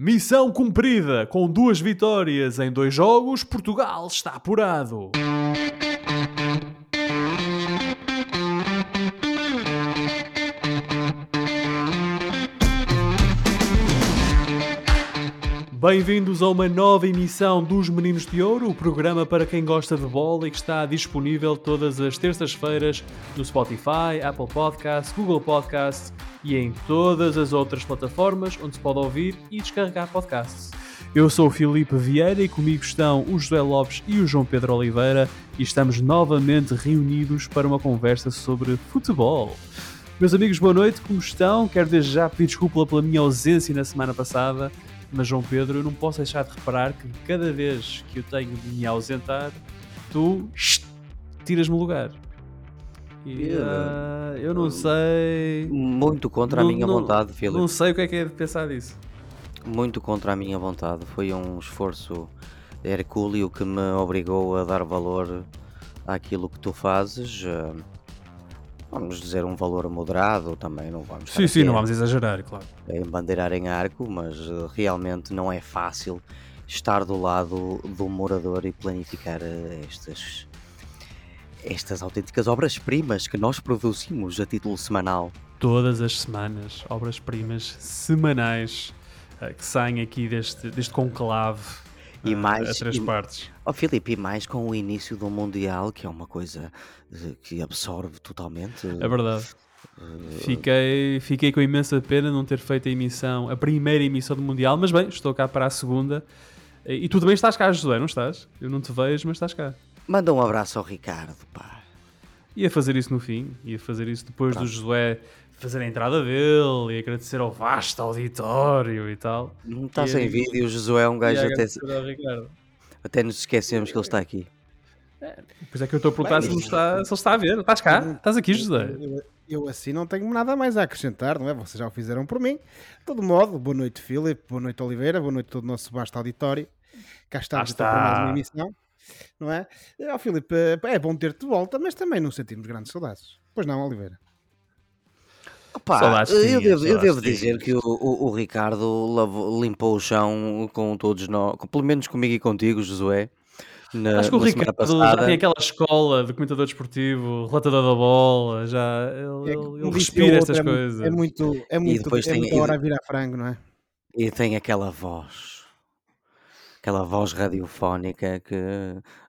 Missão cumprida! Com duas vitórias em dois jogos, Portugal está apurado. Bem-vindos a uma nova emissão dos Meninos de Ouro, o programa para quem gosta de bola e que está disponível todas as terças-feiras no Spotify, Apple Podcasts, Google Podcasts e em todas as outras plataformas onde se pode ouvir e descarregar podcasts. Eu sou o Filipe Vieira e comigo estão o José Lopes e o João Pedro Oliveira e estamos novamente reunidos para uma conversa sobre futebol. Meus amigos, boa noite, como estão? Quero desde já pedir desculpa pela minha ausência na semana passada mas João Pedro, eu não posso deixar de reparar que cada vez que eu tenho de me ausentar, tu tiras-me o lugar. E, uh, eu não sei. Muito contra não, a minha não, vontade, Filipe. Não sei o que é que é de pensar disso. Muito contra a minha vontade. Foi um esforço hercúleo que me obrigou a dar valor àquilo que tu fazes. Uh, vamos dizer, um valor moderado também, não vamos Sim, sim, não vamos exagerar, claro. Em bandeirar em arco, mas eh, realmente não é fácil estar do lado do morador e planificar eh, estas, estas autênticas obras-primas que nós produzimos a título semanal. Todas as semanas, obras-primas semanais uh, que saem aqui deste, deste conclave e mais, a três e, partes. Oh, Filipe, e mais com o início do Mundial, que é uma coisa eh, que absorve totalmente. É verdade. Uh... Fiquei, fiquei com imensa pena não ter feito a emissão, a primeira emissão do Mundial, mas bem, estou cá para a segunda. E tu também estás cá, José, não estás? Eu não te vejo, mas estás cá. Manda um abraço ao Ricardo, pá. Ia fazer isso no fim, ia fazer isso depois Pronto. do Josué fazer a entrada dele e agradecer ao vasto auditório e tal. Não está sem é... vídeo, o Josué é um gajo até, até nos esquecemos que ele está aqui. É, pois é que eu estou a perguntar se, ele está, se ele está a ver. Estás cá? Estás aqui, José? Eu, eu, assim não tenho nada mais a acrescentar, não é? Vocês já o fizeram por mim. De todo modo, boa noite, Filipe, boa noite, Oliveira, boa noite todo o nosso vasto auditório. Cá estamos está. para mais uma emissão, não é? Ó, Filipe, é bom ter-te de volta, mas também não sentimos grandes saudades. Pois não, Oliveira? Opa, eu devo, eu devo dizer que o, o, o Ricardo lavou, limpou o chão com todos nós, pelo menos comigo e contigo, Josué. Na, Acho que o Ricardo já tem aquela escola de comentador desportivo, relatador da bola, já ele, é, ele respira estas é coisas. É muito, é muito, é tem, muita hora a virar frango, não é? E tem aquela voz, aquela voz radiofónica que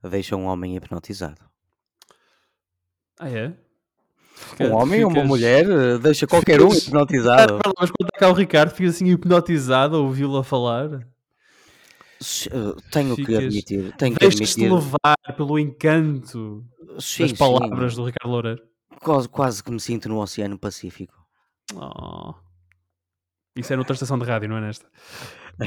deixa um homem hipnotizado. Ah, é? Um homem ou uma mulher eh, deixa qualquer um hipnotizado. Mas quando está cá o Ricardo, fica assim hipnotizado a ouvi-lo a falar. Eh, tenho Ficas... que admitir. Tenho que admitir. levar pelo encanto sim, das palavras sim. do Ricardo Loureiro. Quase, quase que me sinto no Oceano Pacífico. Oh. Isso é noutra estação de rádio, não é nesta?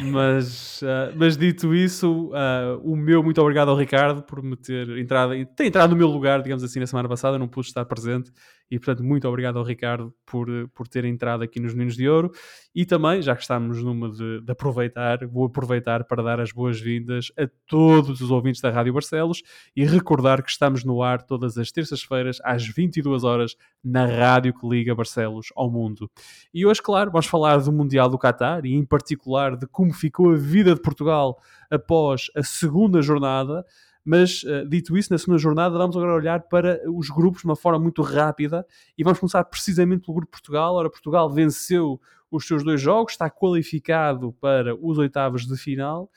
Mas, uh, mas dito isso, uh, o meu muito obrigado ao Ricardo por me ter entrado, ter entrado no meu lugar, digamos assim, na semana passada. não pude estar presente e, portanto, muito obrigado ao Ricardo por, por ter entrado aqui nos Meninos de Ouro. E também, já que estamos numa de, de aproveitar, vou aproveitar para dar as boas-vindas a todos os ouvintes da Rádio Barcelos e recordar que estamos no ar todas as terças-feiras às 22 horas na rádio que liga Barcelos ao mundo. E hoje, claro, vamos falar do Mundial do Qatar e, em particular, de como ficou a vida de Portugal após a segunda jornada. Mas, uh, dito isso, na segunda jornada, vamos agora olhar para os grupos de uma forma muito rápida e vamos começar precisamente pelo grupo Portugal. Ora, Portugal venceu os seus dois jogos, está qualificado para os oitavos de final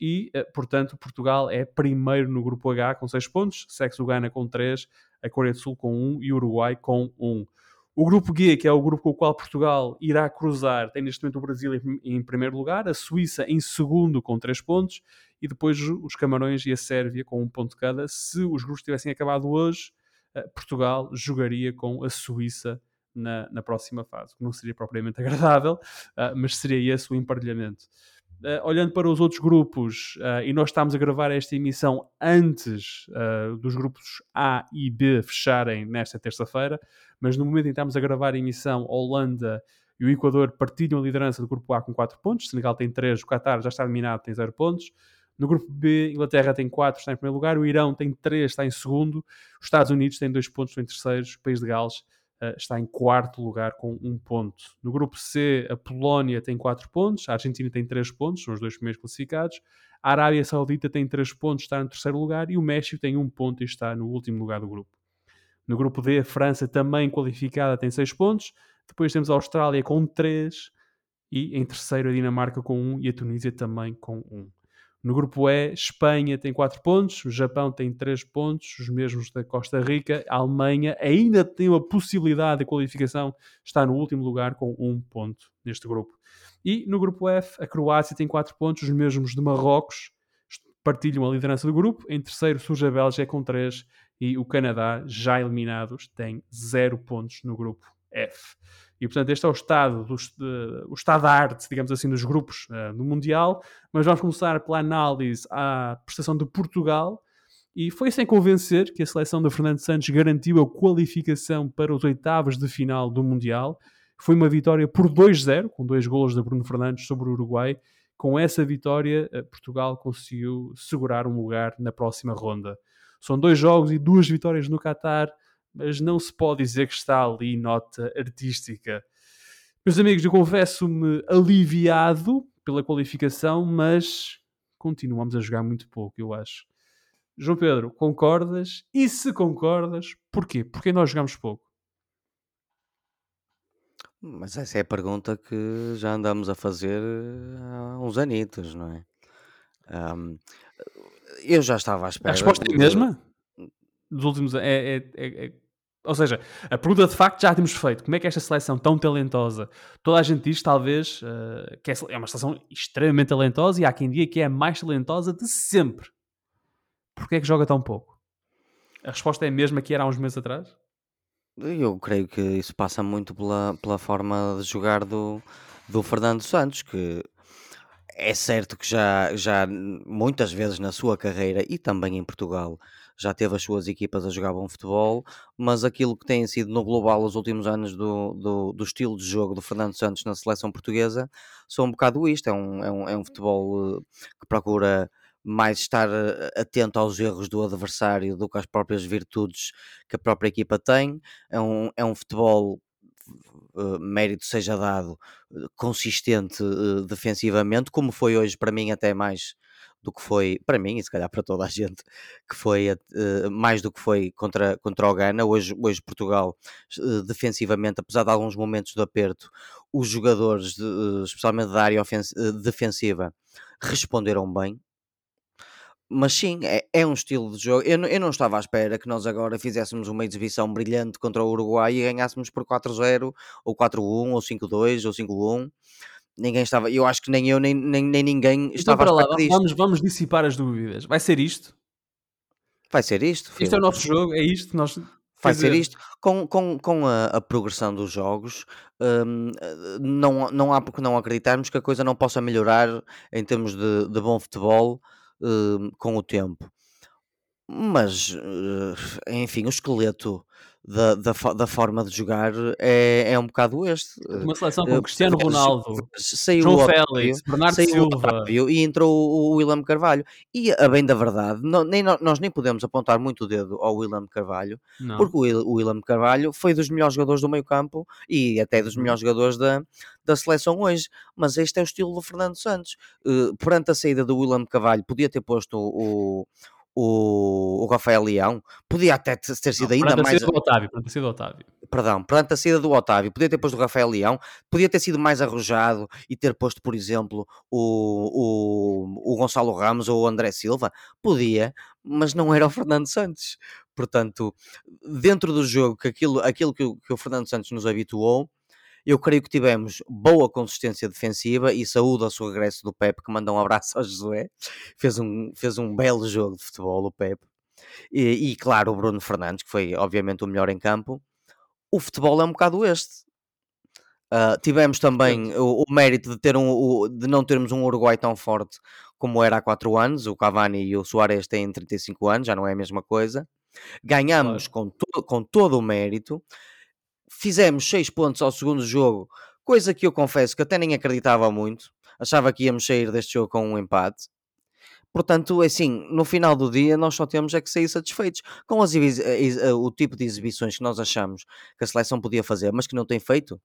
e, uh, portanto, Portugal é primeiro no grupo H com 6 pontos, segue-se o Ghana com 3, a Coreia do Sul com 1 e o Uruguai com 1. O grupo G, que é o grupo com o qual Portugal irá cruzar, tem neste momento o Brasil em, em primeiro lugar, a Suíça em segundo com 3 pontos e depois os Camarões e a Sérvia com um ponto cada. Se os grupos tivessem acabado hoje, uh, Portugal jogaria com a Suíça na, na próxima fase, que não seria propriamente agradável, uh, mas seria esse o emparelhamento. Uh, olhando para os outros grupos, e nós estamos a gravar esta emissão antes dos grupos A e B fecharem nesta terça-feira, mas no momento em que estamos a gravar a emissão, Holanda e o Equador partilham a liderança do grupo A com 4 pontos, Senegal tem 3, o Qatar já está eliminado, tem 0 pontos. No grupo B, Inglaterra tem 4, está em primeiro lugar, o Irão tem 3, está em segundo, os Estados Unidos têm 2 pontos, estão em terceiros, o País de Gales uh, está em quarto lugar com um ponto. No grupo C, a Polónia tem 4 pontos, a Argentina tem 3 pontos, são os dois primeiros classificados. A Arábia Saudita tem 3 pontos, está no terceiro lugar, e o México tem 1 ponto e está no último lugar do grupo. No grupo D, a França também qualificada tem 6 pontos. Depois temos a Austrália com 3 e em terceiro a Dinamarca com 1 e a Tunísia também com 1. No grupo E, Espanha tem 4 pontos, o Japão tem 3 pontos, os mesmos da Costa Rica. A Alemanha ainda tem uma possibilidade de qualificação, está no último lugar com 1 ponto neste grupo. E no grupo F, a Croácia tem 4 pontos, os mesmos de Marrocos, partilham a liderança do grupo. Em terceiro surge a Bélgica com 3 e o Canadá, já eliminados, tem 0 pontos no grupo F. E, portanto, este é o estado, do, o estado da arte, digamos assim, dos grupos uh, do Mundial. Mas vamos começar pela análise à prestação de Portugal. E foi sem convencer que a seleção de Fernando Santos garantiu a qualificação para os oitavos de final do Mundial. Foi uma vitória por 2-0, com dois golos de Bruno Fernandes sobre o Uruguai. Com essa vitória, uh, Portugal conseguiu segurar um lugar na próxima ronda. São dois jogos e duas vitórias no Qatar mas não se pode dizer que está ali nota artística. Meus amigos, eu confesso-me aliviado pela qualificação, mas continuamos a jogar muito pouco, eu acho. João Pedro, concordas? E se concordas, porquê? Porque nós jogamos pouco? Mas essa é a pergunta que já andamos a fazer há uns anitos, não é? Um, eu já estava à espera. A resposta é a mesma? Dos últimos. É, é, é, é ou seja, a pergunta de facto já temos feito. Como é que esta seleção tão talentosa, toda a gente diz talvez uh, que é uma seleção extremamente talentosa e há quem diga que é a mais talentosa de sempre. Porquê é que joga tão pouco? A resposta é a mesma que era há uns meses atrás? Eu creio que isso passa muito pela, pela forma de jogar do, do Fernando Santos, que é certo que já, já muitas vezes na sua carreira e também em Portugal já teve as suas equipas a jogar bom futebol, mas aquilo que tem sido no global os últimos anos do, do, do estilo de jogo do Fernando Santos na seleção portuguesa são um bocado isto: é um, é um, é um futebol eh, que procura mais estar eh, atento aos erros do adversário do que às próprias virtudes que a própria equipa tem. É um, é um futebol Uh, mérito seja dado, uh, consistente uh, defensivamente, como foi hoje para mim até mais do que foi para mim e se calhar para toda a gente que foi uh, mais do que foi contra, contra o Ghana. Hoje, hoje Portugal uh, defensivamente apesar de alguns momentos de aperto os jogadores de, uh, especialmente da área defensiva responderam bem. Mas sim, é, é, um estilo de jogo. Eu, eu não estava à espera que nós agora fizéssemos uma exibição brilhante contra o Uruguai e ganhássemos por 4-0, ou 4-1, ou 5-2, ou 5-1 ninguém estava, eu acho que nem eu nem, nem, nem ninguém então, estava para lá, vamos, vamos dissipar as dúvidas. Vai ser isto? Vai ser isto. Filho. Isto é o nosso jogo, é isto nós. Vai ser isto. Com, com, com a, a progressão dos jogos, hum, não, não há porque não acreditarmos que a coisa não possa melhorar em termos de, de bom futebol hum, com o tempo. Mas, eh, enfim, o esqueleto da, da, da, forma de jogar é, é um bocado este. Uma seleção com uh, Cristiano Ronaldo, saiu João Félix, Bernardo saiu Silva e entrou o William Carvalho. E a bem da verdade, não, nem, nós nem podemos apontar muito o dedo ao William Carvalho, não. porque o William Carvalho foi dos melhores jogadores do meio campo e até dos uhum. melhores jogadores da, da seleção hoje. Mas este é o estilo do Fernando Santos. Uh, perante a saída do William Carvalho, podia ter posto o o, o Rafael Leão, podia até ter sido não, ainda mais. Do Otávio, ter sido do Otávio. Perdão, perante a saída do Otávio, podia ter posto o Rafael Leão, podia ter sido mais arrojado e ter posto, por exemplo, o, o, o Gonçalo Ramos ou o André Silva, podia, mas não era o Fernando Santos. Portanto, dentro do jogo, que aquilo, aquilo que, o, que o Fernando Santos nos habituou, eu creio que tivemos boa consistência defensiva e saúde ao seu regresso do Pepe, que manda um abraço ao Josué. Fez um, fez um belo jogo de futebol, o Pepe. E, e, claro, o Bruno Fernandes, que foi obviamente o melhor em campo. O futebol é um bocado este. Uh, tivemos também o, o, mérito de, ter um, o, de não termos um Uruguai tão forte como era há 4 anos. O Cavani e o Soares têm 35 anos, já não é a mesma coisa. Ganhamos claro. com, to, com todo o mérito fizemos 6 pontos ao segundo jogo, coisa que eu confesso que até nem acreditava muito. Achava que íamos sair deste jogo com um empate. Portanto, é assim, no final do dia nós só temos é que sair satisfeitos com as o tipo de exibições que nós achamos que a seleção podia fazer, mas que não tem feito.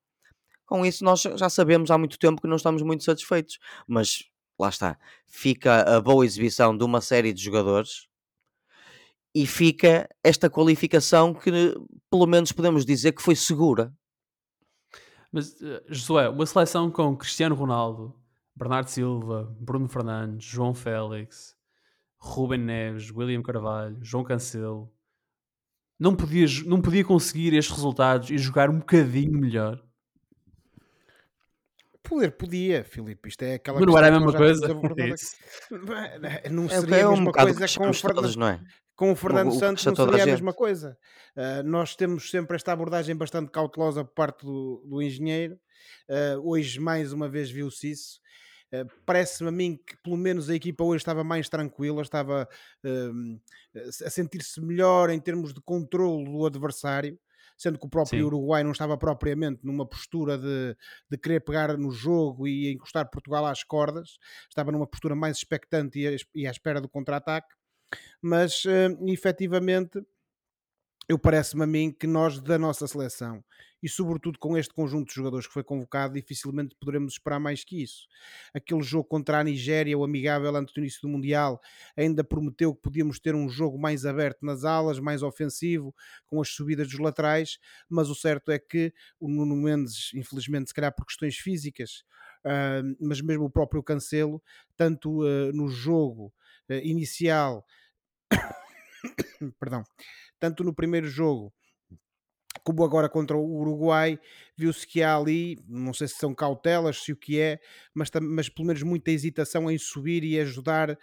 Com isso nós já sabemos há muito tempo que não estamos muito satisfeitos, mas lá está, fica a boa exibição de uma série de jogadores e fica esta qualificação que pelo menos podemos dizer que foi segura. Mas, uh, Josué, uma seleção com Cristiano Ronaldo, Bernardo Silva, Bruno Fernandes, João Félix, Ruben Neves, William Carvalho, João Cancelo, não podia, não podia conseguir estes resultados e jogar um bocadinho melhor? Poder podia, Filipe. Isto é aquela Mas não era a mesma coisa? Não é seria é, a mesma coisa com o Fernando, não é? Com o Fernando o, o Santos não seria a, mesma coisa. Uh, nós temos sempre esta abordagem bastante cautelosa por parte do, do engenheiro. Uh, hoje, mais uma vez, viu-se isso. Uh, Parece-me a mim que pelo menos a equipa hoje estava mais tranquila, estava uh, a sentir-se melhor em termos de controle do adversário, sendo que o próprio Sim. Uruguai não estava propriamente numa postura de, de querer pegar no jogo e encostar Portugal às cordas, estava numa postura mais expectante e, e à espera do contra-ataque, mas uh, efetivamente eu parece-me a mim que nós, da nossa seleção, e sobretudo com este conjunto de jogadores que foi convocado, dificilmente poderemos esperar mais que isso. Aquele jogo contra a Nigéria, o amigável antes do início do Mundial, ainda prometeu que podíamos ter um jogo mais aberto nas alas, mais ofensivo, com as subidas dos laterais, mas o certo é que o Nuno Mendes, infelizmente, se calhar por questões físicas, uh, mas mesmo o próprio Cancelo, tanto uh, no jogo inicial, perdão, tanto no primeiro jogo como agora contra o Uruguai, viu-se que há ali, não sei se são cautelas, se o que é, mas, mas pelo menos muita hesitação em subir e ajudar uh,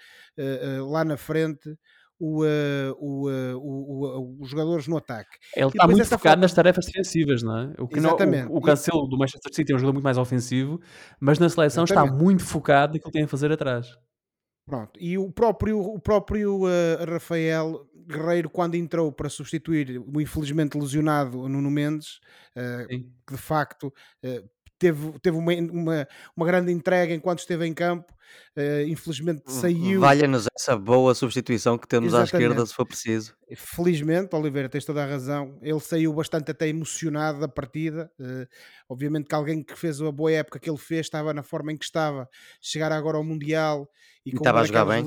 uh, lá na frente o, uh, o, os jogadores no ataque. Ele está muito focado forma... nas tarefas defensivas, não é? O, que Exatamente. Não, o, o Cancelo do Manchester City é um jogador muito mais ofensivo, mas na seleção Exatamente. está muito focado naquilo que tem a fazer atrás. Pronto, e o próprio, o próprio uh, Rafael Guerreiro, quando entrou para substituir o infelizmente lesionado Nuno Mendes, uh, que de facto uh, teve, teve uma, uma, uma, grande entrega enquanto esteve em campo, infelizmente hum, saiu. Valha-nos essa boa substituição que temos Exatamente. à esquerda, se for preciso. Felizmente, Oliveira, tens toda a razão. Ele saiu bastante até emocionado da partida. obviamente que alguém que fez a boa época que ele fez estava na forma em que estava, chegar agora ao Mundial e, e estava a jogar bem.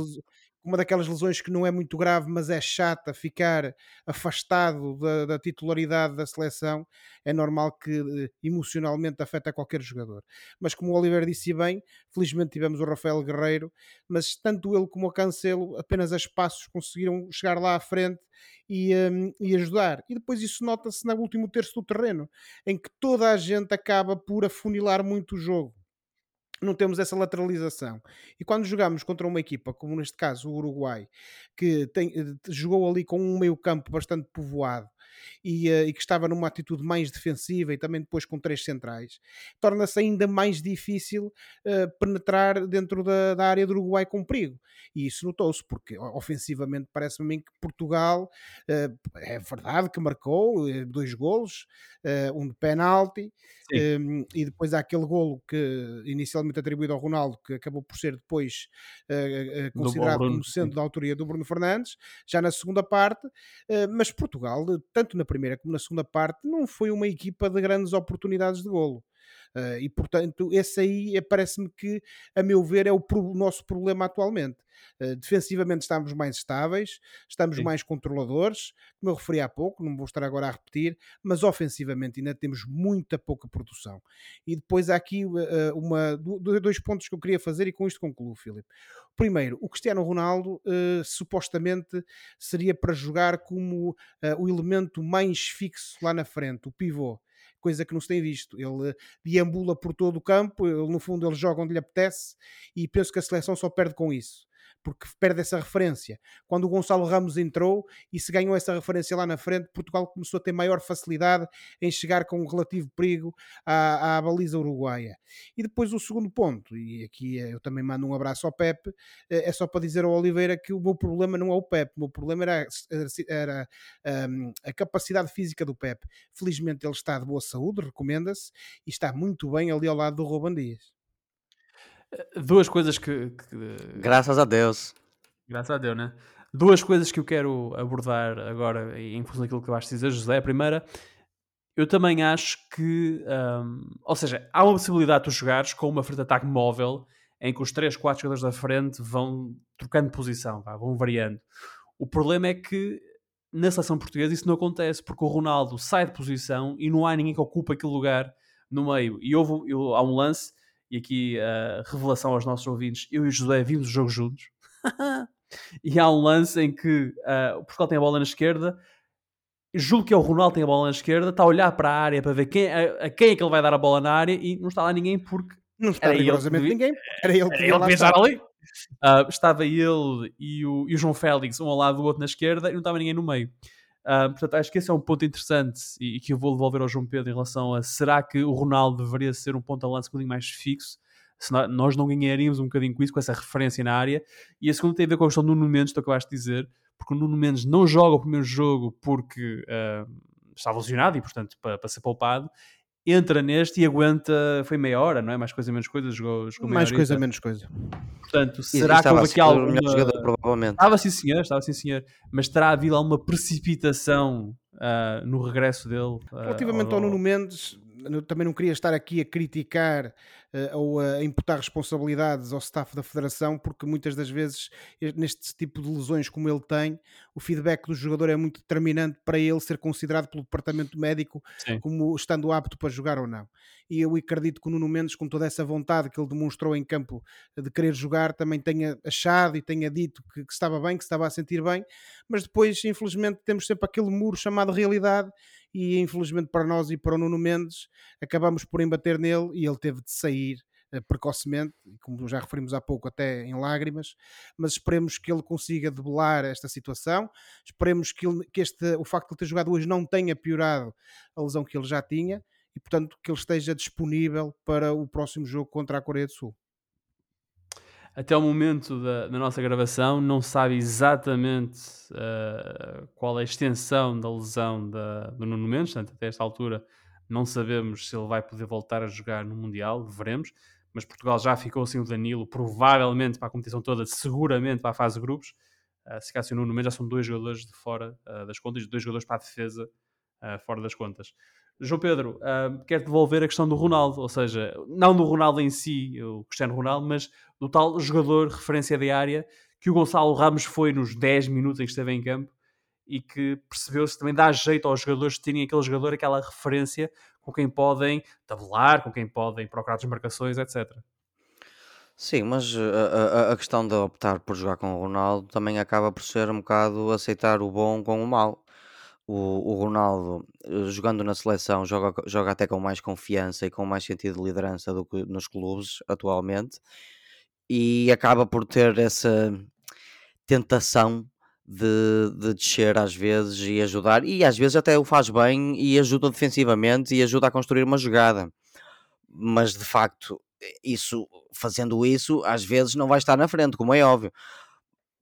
Uma daquelas lesões que não é muito grave, mas é chata, ficar afastado da, da titularidade da seleção, é normal que eh, emocionalmente afeta qualquer jogador. Mas como o Oliver disse bem, felizmente tivemos o Rafael Guerreiro, mas tanto ele como o Cancelo, apenas a espaços conseguiram chegar lá à frente e, um, e, ajudar. E depois isso nota-se no último terço do terreno, em que toda a gente acaba por afunilar muito o jogo não temos essa lateralização. E quando jogamos contra uma equipa, como neste caso o Uruguai, que tem, eh, jogou ali com um meio-campo bastante povoado e, uh, e, que estava numa atitude mais defensiva e também depois com três centrais, torna-se ainda mais difícil uh, penetrar dentro da, da, área do Uruguai com perigo. E isso notou-se, porque ofensivamente parece-me a mim que Portugal uh, é verdade que marcou dois golos, um de penalti, um, ehm, e depois há aquele golo que inicialmente atribuído ao Ronaldo, que acabou por ser depois considerado como sendo da autoria do Bruno Fernandes, já na segunda parte, mas Portugal, tanto na primeira como na segunda parte, não foi uma equipa de grandes oportunidades de golo. Uh, e portanto, esse aí parece-me que, a meu ver, é o, pro, nosso problema atualmente. Uh, defensivamente estamos mais estáveis, estamos Sim. mais controladores, como eu referi há pouco, não vou estar agora a repetir, mas ofensivamente ainda temos muita pouca produção. E depois há aqui uh, uma, dois pontos que eu queria fazer e com isto concluo, Filipe. Primeiro, o Cristiano Ronaldo supostamente seria para jogar como o elemento mais fixo lá na frente, o pivô coisa que não se tem visto. Ele deambula por todo o campo, ele, no fundo ele joga onde lhe apetece e penso que a seleção só perde com isso porque perde essa referência. Quando o Gonçalo Ramos entrou e se ganhou essa referência lá na frente, Portugal começou a ter maior facilidade em chegar com um relativo perigo à, à baliza uruguaia. E depois o segundo ponto, e aqui eu também mando um abraço ao Pepe, é só para dizer ao Oliveira que o meu problema não é o Pepe, o meu problema era, era, era um, a capacidade física do Pepe. Felizmente ele está de boa saúde, recomenda-se, e está muito bem ali ao lado do Ruban Dias. Duas coisas que, que, Graças a Deus. Graças a Deus, né? Duas coisas que eu quero abordar agora em função daquilo que vais dizer, José. A primeira, eu também acho que, um, ou seja, há uma possibilidade de tu jogares com uma frente de ataque móvel em que os 3, 4 jogadores da frente vão trocando posição, vão variando. O problema é que na seleção portuguesa isso não acontece porque o Ronaldo sai de posição e não há ninguém que ocupe aquele lugar no meio. E houve, eu, há um lance, e aqui a uh, revelação aos nossos ouvintes: eu e o José vimos o jogo juntos. e há um lance em que uh, o Portugal tem a bola na esquerda, julgo que é o Ronaldo tem a bola na esquerda, está a olhar para a área para ver quem, a, a quem é que ele vai dar a bola na área e não está lá ninguém porque não está rigorosamente ninguém. Era ele que ia estar ali. Uh, estava ele e o, e o João Félix, um ao lado do outro na esquerda, e não estava ninguém no meio. Uh, portanto, acho que esse é um ponto interessante e, e, que eu vou devolver ao João Pedro em relação a será que o Ronaldo deveria ser um ponto a lance um bocadinho mais fixo? Se nós não ganharíamos um bocadinho com isso, com essa referência na área. E a segunda tem a ver com a questão do Nuno Mendes, que acabaste de dizer, porque o Nuno Mendes não joga o primeiro jogo porque uh, estava lesionado e, portanto, para, para ser poupado entra neste e aguenta, foi meia hora, não é? Mais coisa, menos coisa, jogou, jogou Mais coisa, menos coisa. Portanto, será que houve aqui alguma... Jogador, provavelmente. Estava sim senhor, estava sim senhor, mas terá havido alguma precipitação uh, no regresso dele? Uh, Relativamente ao Nuno Mendes, eu também não queria estar aqui a criticar uh, ou a imputar responsabilidades ao staff da Federação, porque muitas das vezes, neste tipo de lesões como ele tem, o feedback do jogador é muito determinante para ele ser considerado pelo departamento médico Sim. como estando apto para jogar ou não. E eu acredito que o Nuno Mendes, com toda essa vontade que ele demonstrou em campo de querer jogar, também tenha achado e tenha dito que, que estava bem, que estava a sentir bem, mas depois, infelizmente, temos sempre aquele muro chamado realidade e infelizmente para nós e para o Nuno Mendes acabamos por embater nele e ele teve de sair uh, precocemente, como já referimos há pouco, até em lágrimas, mas esperemos que ele consiga debelar esta situação, esperemos que, ele, que este, o facto de ele ter jogado hoje não tenha piorado a lesão que ele já tinha e, portanto, que ele esteja disponível para o próximo jogo contra a Coreia do Sul até o momento da, da, nossa gravação, não sabe exatamente uh, qual é a extensão da lesão da, do Nuno Mendes, portanto, até esta altura não sabemos se ele vai poder voltar a jogar no Mundial, veremos, mas Portugal já ficou sem o Danilo, provavelmente para a competição toda, seguramente para a fase de grupos. Uh, se caso o Nuno Mendes já são dois jogadores de fora uh, das contas, dois jogadores para a defesa fora das contas. João Pedro, uh, quero devolver a questão do Ronaldo, ou seja, não do Ronaldo em si, o Cristiano Ronaldo, mas do tal jogador referência diária que o Gonçalo Ramos foi nos 10 minutos em que esteve em campo e que percebeu-se também dá jeito aos jogadores terem aquele jogador, aquela referência com quem podem tabelar, com quem podem procurar desmarcações, etc. Sim, mas a, a, a questão de optar por jogar com o Ronaldo também acaba por ser um bocado aceitar o bom com o mau o, o Ronaldo, eh, jogando na seleção, joga, joga até com mais confiança e com mais sentido de liderança do que nos clubes atualmente e acaba por ter essa tentação de, de descer às vezes e ajudar, e às vezes até o faz bem e ajuda defensivamente e ajuda a construir uma jogada, mas de facto, isso fazendo isso, às vezes não vai estar na frente, como é óbvio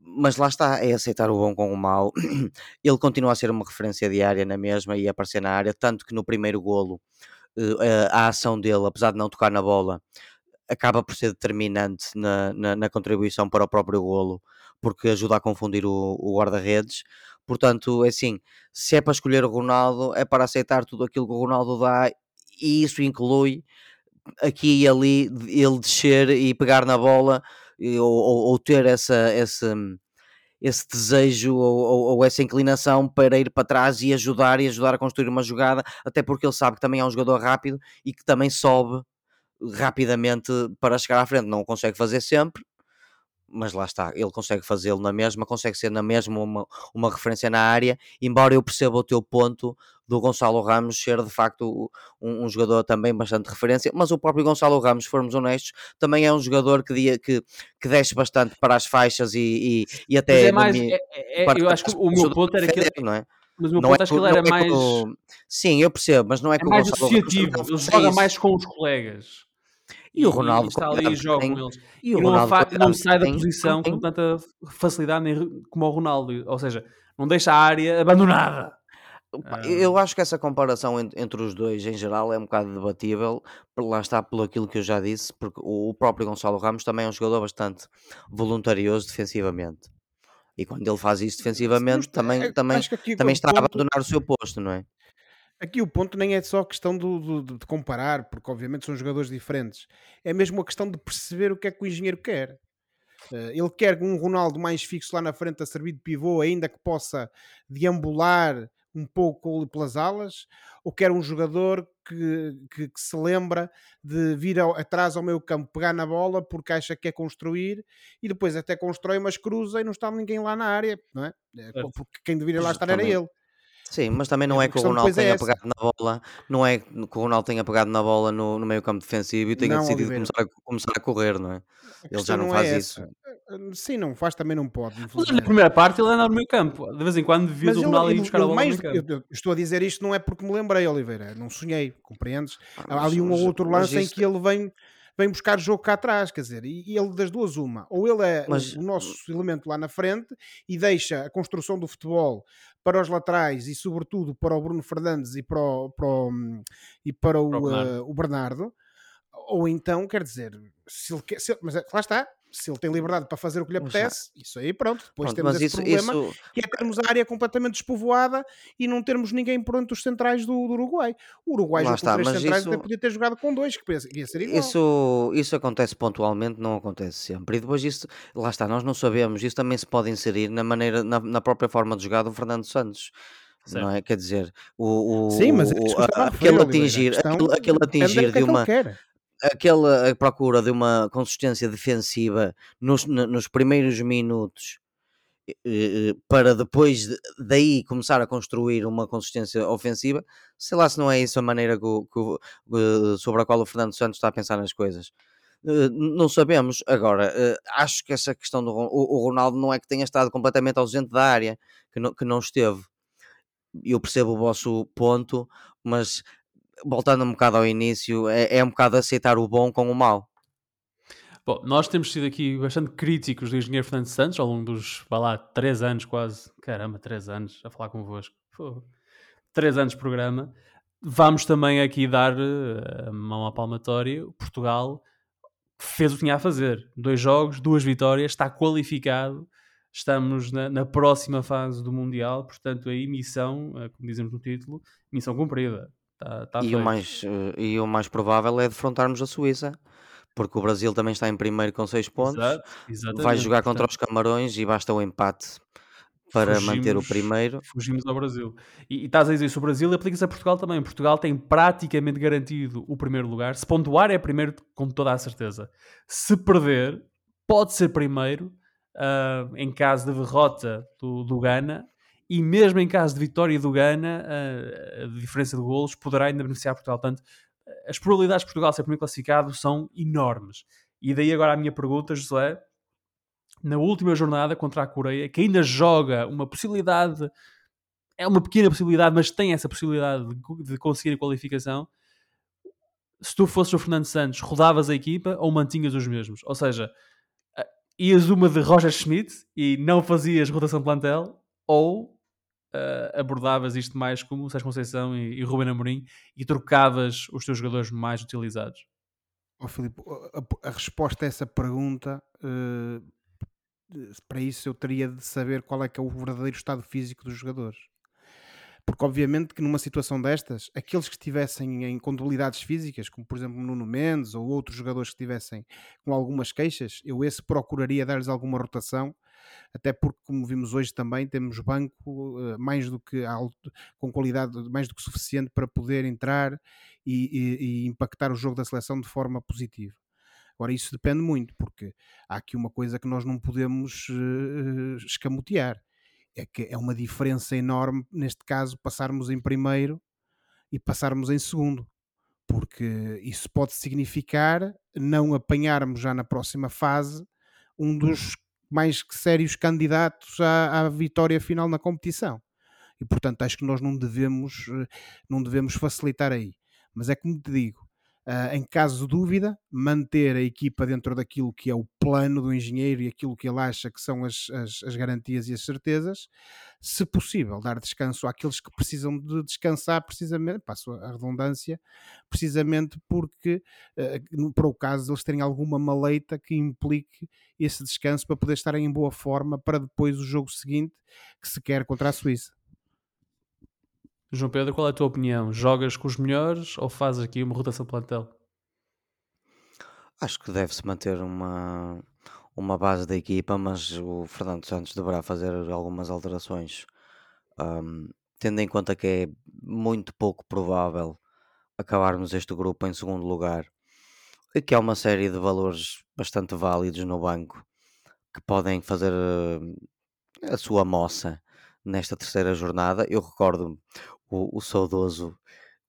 mas lá está, é aceitar o bom com o mau. Ele continua a ser uma referência diária na mesma e a aparecer na área, tanto que no primeiro golo eh, a ação dele, apesar de não tocar na bola, acaba por ser determinante na, na, na contribuição para o próprio golo, porque ajuda a confundir o, o guarda-redes. Portanto, é assim, se é para escolher o Ronaldo, é para aceitar tudo aquilo que o Ronaldo dá, e isso inclui aqui e ali ele descer e pegar na bola ou, ou, ou ter essa, essa, esse desejo ou, ou, ou, essa inclinação para ir para trás e ajudar e ajudar a construir uma jogada, até porque ele sabe que também é um jogador rápido e que também sobe rapidamente para chegar à frente. Não o consegue fazer sempre, mas lá está, ele consegue fazê-lo na mesma, consegue ser na mesma uma, uma referência na área, embora eu perceba o teu ponto do Gonçalo Ramos ser de facto um, um, jogador também bastante referência, mas o próprio Gonçalo Ramos, se formos honestos, também é um jogador que, que, que desce bastante para as faixas e, e, e até... é mais, é, é, eu acho que o meu ponto era que... Não é? Mas o meu não ponto é, acho que ele era é mais. Como... Sim, eu percebo, mas não é, é mais associativo. Ele joga mais com os colegas. E o Ronaldo e está ali e joga com eles. E, o não, Ronaldo, não sai da posição com tanta facilidade como o Ronaldo. Ou seja, não deixa a área abandonada. Eu acho que essa comparação entre os dois em geral é um bocado debatível, lá está pelo aquilo que eu já disse, porque o próprio Gonçalo Ramos também é um jogador bastante voluntarioso defensivamente. E quando ele faz isso defensivamente, também, é, também, também o está a abandonar o seu posto, não é? Aqui o ponto nem é só a questão do, do- de comparar, porque obviamente são jogadores diferentes. É mesmo a questão de perceber o que é que o engenheiro quer. Eh, Ele quer um Ronaldo mais fixo lá na frente a servir de pivô, ainda que possa deambular um pouco pelas alas, ou quer um jogador que, que- que se lembra de vir ao- atrás ao meio campo, pegar na bola porque acha que é construir e depois até constrói, mas cruza e não está ninguém lá na área, não é? É. Porque quem deveria lá estar era ele. Sim, mas também não A é que o Ronaldo é tenha essa. pegado na bola, não é que o Ronaldo tenha pegado na bola no, no meio campo defensivo e tenha Não, decidido começar a, começar a correr, não é? A Ele já não é faz essa. isso. Sim, não faz, também não pode, Mas na primeira parte ele anda no meio campo. De vez em quando vias o Ronaldo ir buscar a bola no mais meio do campo. eu, eu estou a dizer isto não é porque me lembrei, Oliveira, não sonhei, compreendes? Ah, Há mas- ali um ou outro lance em isso- que ele vem, vem buscar jogo cá atrás, quer dizer, e, ele das duas uma, ou ele é o- Mas- o, nosso elemento lá na frente e deixa a construção do futebol para os laterais e sobretudo para o Bruno Fernandes e para o, para o- e para o, Para o Bernardo. eh, o Bernardo, ou então, quer dizer, se ele quer, se mas é- lá está, se ele tem liberdade para fazer o que lhe já- apetece, isso aí pronto, depois Pronto, temos esse isso, problema isso, que é termos a área completamente despovoada e não termos ninguém pronto dos centrais do, do Uruguai. O Uruguai já está, três centrais isso- até podia ter jogado com dois, que ia ser igual. Isso, isso acontece pontualmente, não acontece sempre. E depois isso, lá está, nós não sabemos, isso também se pode inserir na maneira, na, na própria forma de jogar do Fernando Santos. Não é? Quer dizer, o, o, Sim, mas é o- a- aquele atingir, aquele, aquele atingir é de que ele uma. Aquela procura de uma consistência defensiva nos, nos primeiros minutos para depois de- daí começar a construir uma consistência ofensiva, sei lá se não é isso a maneira que que sobre a qual o Fernando Santos está a pensar nas coisas. Eh, não sabemos. Agora, eh, acho que essa questão do o Ronaldo não é que tenha estado completamente ausente da área, que não, que não esteve. Eu percebo o vosso ponto, mas voltando um bocado ao início, é, é um bocado aceitar o bom com o mau. Bom, nós temos sido aqui bastante críticos do engenheiro Fernando Santos ao longo dos, vá lá, três anos quase. Caramba, três anos a falar convosco. Pô, três anos de programa. Vamos também aqui dar eh, a mão à palmatória. Portugal fez o que tinha a fazer. Dois jogos, duas vitórias, está qualificado. Estamos na, na próxima fase do Mundial, portanto, aí missão, eh, como dizemos no título, missão cumprida. Está, está E o, mais, eh, e o mais provável é defrontarmos a Suíça, porque o Brasil também está em primeiro com 6 pontos. Exato, Vai jogar contra os Camarões e basta o empate para manter o fugimos- primeiro. Fugimos ao Brasil. E, e estás a dizer isso, o Brasil aplica-se a Portugal também. Portugal tem praticamente garantido o primeiro lugar. Se pontuar, é primeiro com toda a certeza. Se perder, pode ser primeiro ah, em caso de derrota do, do Ghana. E mesmo em caso de vitória do Ghana, ah, a diferença de golos poderá ainda beneficiar Portugal. Portanto, as probabilidades de Portugal ser primeiro classificado são enormes. E daí agora a minha pergunta, José, na última jornada contra a Coreia, que ainda joga uma possibilidade, é uma pequena possibilidade, mas tem essa possibilidade de, conseguir a qualificação. Se tu fosses o Fernando Santos, rodavas a equipa ou mantinhas os mesmos? Ou seja, ah, ias uma de Roger Schmidt e não fazias rotação de plantel, ou ah, abordavas isto mais como Sérgio Conceição e, e Ruben Amorim e trocavas os teus jogadores mais utilizados? Ó Filipe, a, a resposta a essa pergunta, eh, para isso eu teria de saber qual é que é o verdadeiro estado físico dos jogadores. Porque obviamente que numa situação destas, aqueles que estivessem em com debilidades físicas, como por exemplo Nuno Mendes ou outros jogadores que estivessem com algumas queixas, eu esse procuraria dar-lhes alguma rotação, até porque como vimos hoje também temos banco eh, mais do que alto, com qualidade mais do que suficiente para poder entrar e, e- e impactar o jogo da seleção de forma positiva. Agora, isso depende muito, porque há aqui uma coisa que nós não podemos eh, escamotear. É que é uma diferença enorme, neste caso, passarmos em primeiro e passarmos em segundo. Porque isso pode significar não apanharmos já na próxima fase um dos mais que sérios candidatos à, à vitória final na competição. E portanto acho que nós não devemos, eh, não devemos facilitar aí. Mas é como te digo, Uh, em caso de dúvida, manter a equipa dentro daquilo que é o plano do engenheiro e aquilo que ele acha que são as, as, as, garantias e as certezas, se possível, dar descanso àqueles que precisam de descansar, precisamente, passo a redundância, precisamente porque, uh, para o caso eles terem alguma maleita que implique esse descanso para poder estarem em boa forma para depois o jogo seguinte que se quer contra a Suíça. João Pedro, qual é a tua opinião? Jogas com os melhores ou fazes aqui uma rotação plantel? Acho que deve-se manter uma, uma base da equipa, mas o Fernando Santos deverá fazer algumas alterações. Um, tendo em conta que é muito pouco provável acabarmos este grupo em segundo lugar, e que há uma série de valores bastante válidos no banco que podem fazer uh, a sua moça nesta terceira jornada. Eu recordo o, o saudoso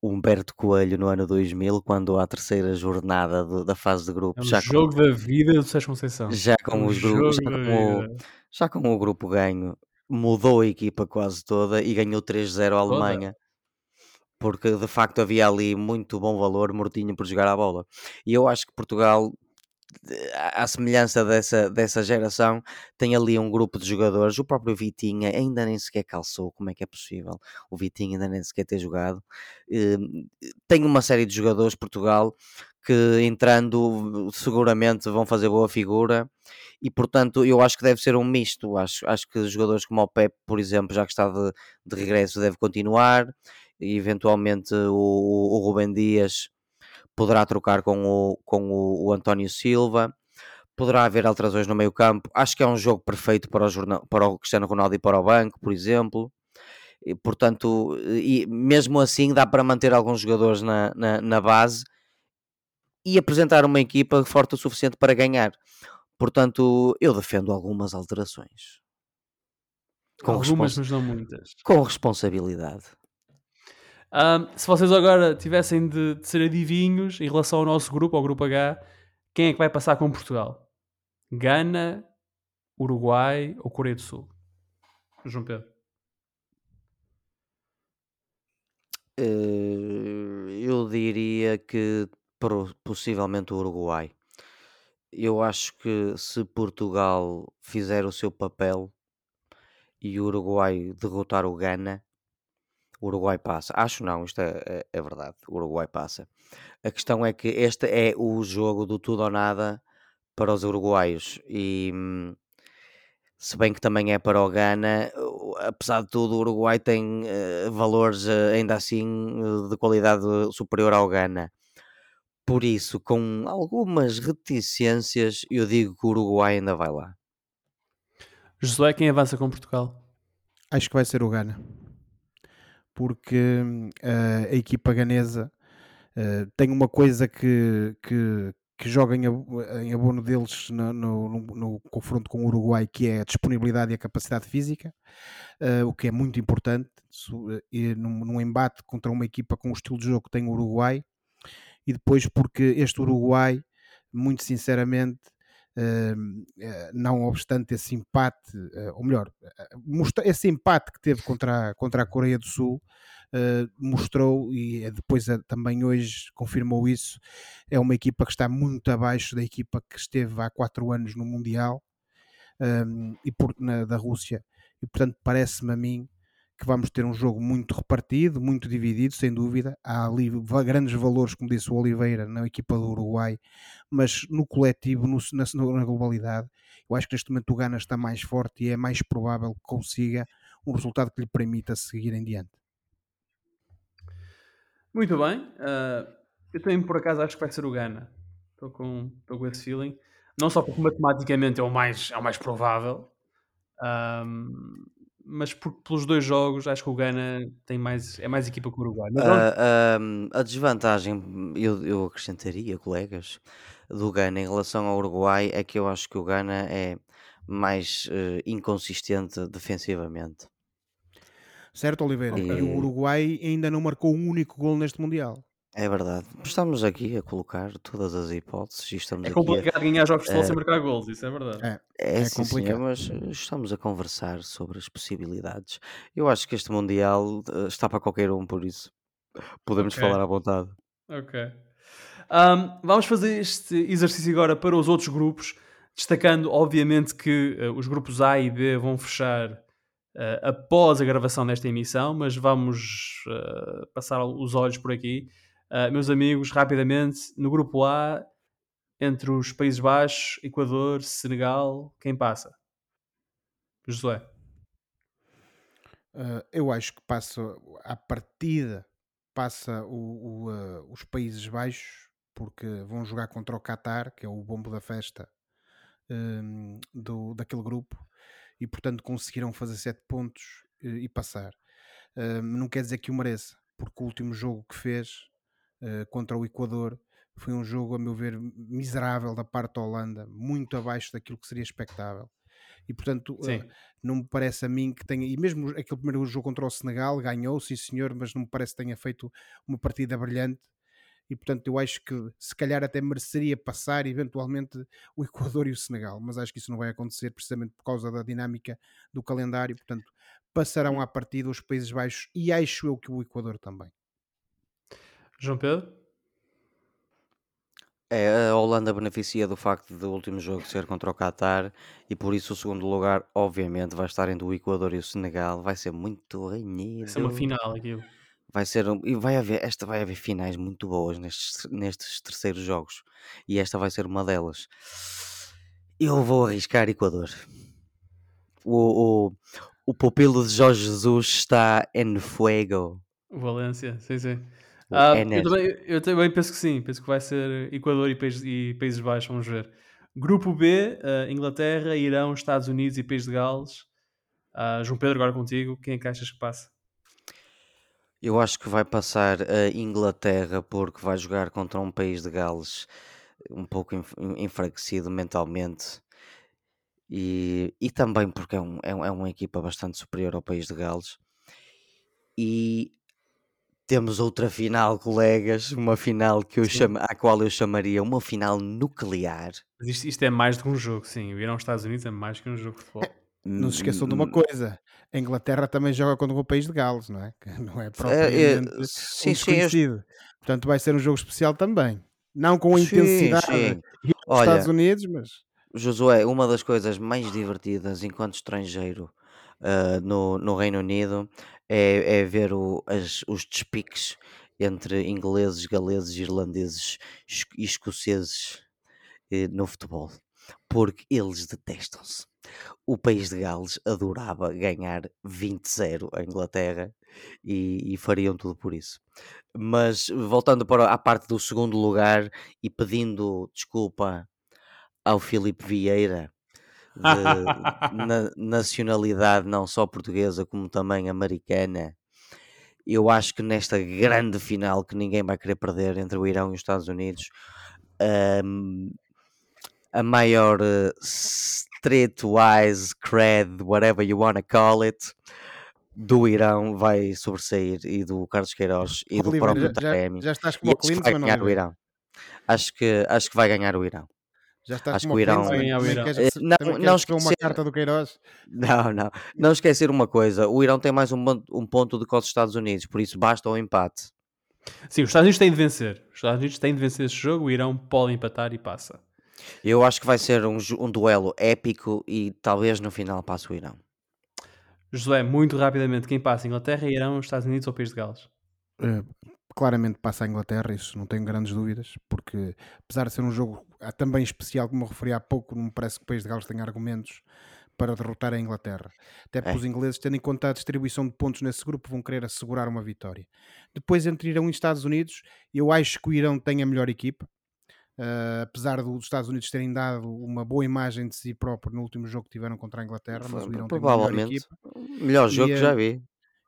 Humberto Coelho no ano 2000, quando a terceira jornada da fase de grupos. É um já jogo com, da vida do Sérgio Conceição. Já com, é os grupos, já com, o, já com o grupo ganho, mudou a equipa quase toda e ganhou 3-0 a Alemanha. Toda. Porque de facto havia ali muito bom valor mortinho por jogar a bola. E eu acho que Portugal à semelhança dessa, dessa geração, tem ali um grupo de jogadores. O próprio Vitinha ainda nem sequer calçou, como é que é possível? O Vitinha ainda nem sequer ter jogado. Hum, tem uma série de jogadores, Portugal, que entrando seguramente vão fazer boa figura e portanto eu acho que deve ser um misto. Acho, acho que jogadores como o Pep, por exemplo, já que está de, de regresso, deve continuar. E eventualmente o, o Rubem Dias poderá trocar com o, com o, o António Silva, poderá haver alterações no meio campo. Acho que é um jogo perfeito para o, jornal, para o Cristiano Ronaldo e para o banco, por exemplo. E, portanto, e mesmo assim dá para manter alguns jogadores na, na, na base e apresentar uma equipa forte o suficiente para ganhar. Portanto, eu defendo algumas alterações. Com algumas, mas não muitas. Com responsabilidade. Um, se vocês agora tivessem de, de, ser adivinhos em relação ao nosso grupo, ao grupo H, quem é que vai passar com Portugal? Gana, Uruguai ou Coreia do Sul? João Pedro. Uh, eu diria que possivelmente o Uruguai. Eu acho que se Portugal fizer o seu papel e o Uruguai derrotar o Gana, o Uruguai passa. Acho não, isto é, é, é, verdade. O Uruguai passa. A questão é que este é o jogo do tudo ou nada para os uruguaios. E se bem que também é para o Ghana, apesar de tudo, o Uruguai tem uh, valores uh, ainda assim uh, de qualidade superior ao Ghana. Por isso, com algumas reticências, eu digo que o Uruguai ainda vai lá. Josué, quem avança com Portugal? Acho que vai ser o Ghana porque uh, a equipa ganesa uh, tem uma coisa que, que, que joga em, em, abono deles no, no, no, no, confronto com o Uruguai, que é a disponibilidade e a capacidade física, uh, o que é muito importante e num, num, embate contra uma equipa com o estilo de jogo que tem o Uruguai, e depois porque este Uruguai, muito sinceramente, não obstante esse empate, uh, ou melhor, uh, esse empate que teve contra a, contra a Coreia do Sul, mostrou e depois também hoje confirmou isso. É uma equipa que está muito abaixo da equipa que esteve há quatro anos no Mundial e por, na, da Rússia, e portanto parece-me a mim que vamos ter um jogo muito repartido, muito dividido, sem dúvida. Há ali grandes valores, como disse o Oliveira, na equipa do Uruguai, mas no coletivo, no, na, na, globalidade, eu acho que neste momento o Gana está mais forte e é mais provável que consiga um resultado que lhe permita seguir em diante. Muito bem. Uh, eu também, por acaso, acho que vai ser o Gana. Estou com, estou com esse feeling. Não só porque matematicamente é o mais, é o mais provável, um, mas por, pelos dois jogos acho que o Ghana tem mais, é mais equipa que o Uruguai. Uh, a desvantagem, eu, eu acrescentaria, colegas, do Ghana em relação ao Uruguai é que eu acho que o Ghana é mais uh, inconsistente defensivamente. Certo, Oliveira? E... e o Uruguai ainda não marcou um único gol neste Mundial. É verdade. Estamos aqui a colocar todas as hipóteses e estamos É aqui complicado ganhar jogos de futebol sem marcar gols, isso é verdade. É, É, é sim, senhor, complicado. mas eh, estamos a conversar sobre as possibilidades. Eu acho que este Mundial eh, está para qualquer um, por isso podemos Ok, falar à vontade. ok. Um, vamos fazer este exercício agora para os outros grupos, destacando, obviamente, que uh, os grupos A e B vão fechar uh, após a gravação desta emissão, mas vamos uh, passar os olhos por aqui. Meus amigos, rapidamente, no grupo A, entre os Países Baixos, Equador, Senegal, quem passa? Josué. eu acho que passa a partida passa o, o, uh, os Países Baixos, porque vão jogar contra o Qatar, que é o bombo da festa um, do, daquele grupo, e portanto conseguiram fazer 7 pontos uh, e passar. Uh, não quer dizer que o mereça, porque o último jogo que fez uh, contra o Equador foi um jogo, a meu ver, miserável da parte da Holanda, muito abaixo daquilo que seria expectável. E portanto uh, não me parece a mim que tenha, e mesmo aquele primeiro jogo contra o Senegal ganhou, sim senhor, mas não me parece que tenha feito uma partida brilhante. E portanto eu acho que se calhar até mereceria passar eventualmente o Equador e o Senegal, mas acho que isso não vai acontecer precisamente por causa da dinâmica do calendário, portanto passarão à partida os Países Baixos e acho eu que o Equador também. João Pedro? É, a Holanda beneficia do facto do último jogo ser contra o Qatar e por isso o segundo lugar, obviamente, vai estar entre o Equador e o Senegal. Vai ser muito renhido. Vai ser uma final aquilo. Vai ser um, e vai haver, esta vai haver finais muito boas nestes, nestes terceiros jogos e esta vai ser uma delas. Eu vou arriscar Equador. O, o, o pupilo de Jorge Jesus está en fuego. Valência, sim, sim. Uh, eu, também, eu, também, penso que sim, penso que vai ser Equador e, Países, e Países Baixos, vamos ver. Grupo B, uh, Inglaterra, Irão, Estados Unidos e País de Gales. Uh, João Pedro, agora contigo, quem é que achas que passa? Eu acho que vai passar a Inglaterra porque vai jogar contra um país de Gales um pouco enfraquecido mentalmente e, e também porque é, um, é, é uma equipa bastante superior ao país de Gales. E temos outra final, colegas, uma final que eu chamo, à qual eu chamaria uma final nuclear. Mas isto, isto é mais do que um jogo, sim. O Irão Estados Unidos é mais que um jogo de futebol. Não se esqueçam de uma coisa: a Inglaterra também joga contra o país de Gales, não é? Que não é propriamente é, é, sim, um desconhecido. Sim, Portanto, vai ser um jogo especial também. Não com a sim, intensidade sim. dos Estados Unidos, mas. Josué, uma das coisas mais divertidas enquanto estrangeiro uh, no, no Reino Unido é, é ver o, as, os despiques entre ingleses, galeses, irlandeses e escoceses eh, no futebol, porque eles detestam-se. O país de Gales adorava ganhar 20-0 a Inglaterra e, e, fariam tudo por isso. Mas voltando para a parte do segundo lugar e pedindo desculpa ao Filipe Vieira, de na, nacionalidade não só portuguesa como também americana. Eu acho que nesta grande final que ninguém vai querer perder entre o Irão e os Estados Unidos, um, a maior uh, streetwise cred, whatever you wanna call it, do Irão vai sobressair e do Carlos Queiroz e do próprio já, Taremi. Já, já estás com o vai ganhar o Irão. Acho que, acho que vai ganhar o Irão. Já estás Acho que o Irão. Irão. Queres, não, não esquecer uma carta do Queiroz? Não, não. Não esquecer uma coisa: o Irão tem mais um, um ponto do que os Estados Unidos, por isso basta o empate. Sim, os Estados Unidos têm de vencer. Os Estados Unidos têm de vencer esse jogo, o Irão pode empatar e passa. Eu acho que vai ser um, um duelo épico e talvez no final passe o Irão. José, muito rapidamente, quem passa? Inglaterra, Irão, Estados Unidos ou País de Gales? Claramente passa a Inglaterra, isso não tenho grandes dúvidas, porque apesar de ser um jogo ah, também especial, como eu referi há pouco, não me parece que o país de Gales tenha argumentos para derrotar a Inglaterra. Até porque é. os ingleses, tendo em conta a distribuição de pontos nesse grupo, vão querer assegurar uma vitória. Depois, entre Irão e Estados Unidos, eu acho que o Irão tem a melhor equipa. Uh, apesar dos Estados Unidos terem dado uma boa imagem de si próprio no último jogo que tiveram contra a Inglaterra, mas o Irão tem a melhor equipa. melhor jogo e, que já vi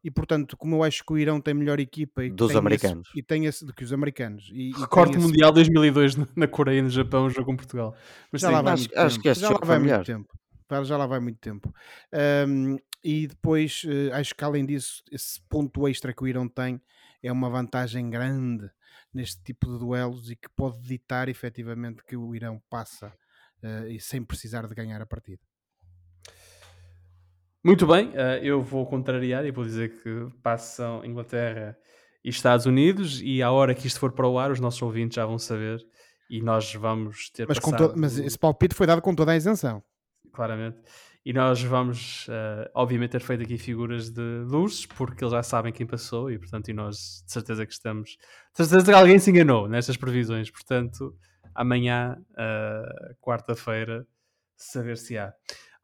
e portanto, como eu acho que o Irão tem melhor equipa e dos americanos esse, e tem esse, do que os americanos e, Recorte esse... Mundial 2002 na Coreia e no Japão, jogo com Portugal. Mas já sim, lá vai acho, muito acho tempo. que este já lá vai muito tempo. Já lá vai muito tempo. Um, e depois uh, acho que além disso, esse ponto extra que o Irão tem é uma vantagem grande neste tipo de duelos e que pode ditar efetivamente que o Irão passa uh, e sem precisar de ganhar a partida. Muito bem, uh, eu vou contrariar e vou dizer que passam Inglaterra e Estados Unidos. E à hora que isto for para o ar, os nossos ouvintes já vão saber e nós vamos ter Mas, com passado... to- mas esse palpite foi dado com toda a isenção. claramente. E nós vamos, eh, obviamente, ter feito aqui figuras de luzes, porque eles já sabem quem passou e, portanto, e nós de certeza que estamos. De certeza que alguém se enganou nestas previsões. Portanto, amanhã, eh, quarta-feira, saber se há.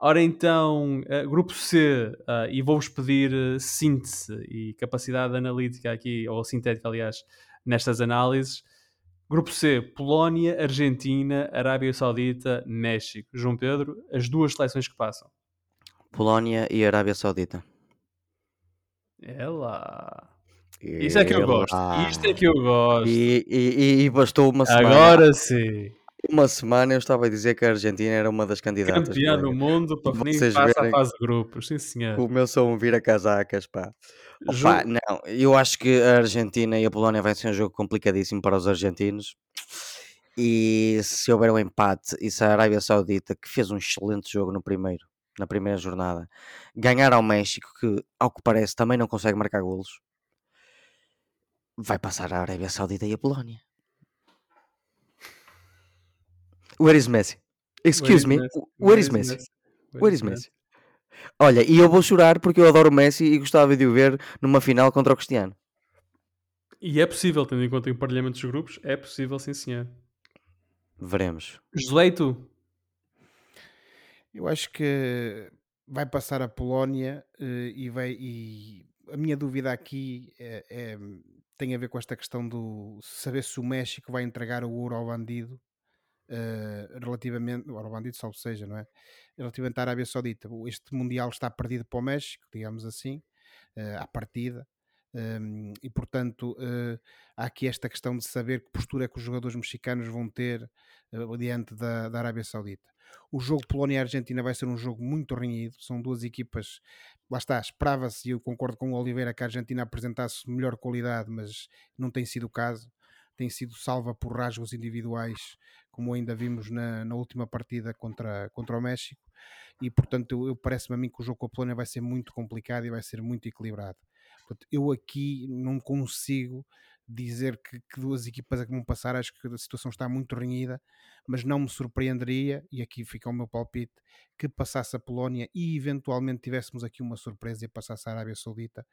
Ora então, eh, grupo C, eh, e vou-vos pedir eh, síntese e capacidade analítica aqui, ou sintética, aliás, nestas análises. Grupo C, Polónia, Argentina, Arábia Saudita, México. João Pedro, as duas seleções que passam. Polónia e Arábia Saudita. É lá. Isso é que eu gosto. Ela. Isto é que eu gosto. E, e- e bastou uma semana. Agora sim. Uma semana eu estava a dizer que a Argentina era uma das candidatas. Campeão colega. do mundo para Vocês passa a fase de grupos. Sim, senhor. O meu som vira casacas, pá. Ju- Opa, não, eu acho que a Argentina e a Polónia vai ser um jogo complicadíssimo para os argentinos. E se houver um empate e se a Arábia Saudita, que fez um excelente jogo no primeiro, na primeira jornada, ganhar ao México, que ao que parece também não consegue marcar golos, vai passar a Arábia Saudita e a Polónia. Where is Messi? Excuse me, where is Messi? Where is Messi? Olha, e eu vou chorar porque eu adoro o Messi e gostava de o ver numa final contra o Cristiano. E é possível, tendo em conta o emparelhamento dos grupos, é possível, sim, senhor. Veremos. Josué, tu? Eu acho que vai passar a Polónia eh, e vai. E a minha dúvida aqui é, é- tem a ver com esta questão do saber se o México vai entregar o ouro ao bandido eh, relativamente. Ao bandido, salvo seja, não é? Relativamente à Arábia Saudita. Este Mundial está perdido para o México, digamos assim, eh, à partida. Um, e portanto eh, há aqui esta questão de saber que postura é que os jogadores mexicanos vão ter eh, diante da, da Arábia Saudita. O jogo Polónia-Argentina vai ser um jogo muito renhido. São duas equipas. Lá está, esperava-se, e eu concordo com o Oliveira, que a Argentina apresentasse melhor qualidade, mas não tem sido o caso. Tem sido salva por rasgos individuais, como ainda vimos na, na última partida contra, contra o México. E portanto, eu, parece-me a mim que o jogo com a Polónia vai ser muito complicado e vai ser muito equilibrado. Portanto, eu aqui não consigo dizer que, que duas equipas é que vão passar, acho que a situação está muito renhida, mas não me surpreenderia, e aqui fica o meu palpite, que passasse a Polónia e eventualmente tivéssemos aqui uma surpresa e passasse a Arábia Saudita,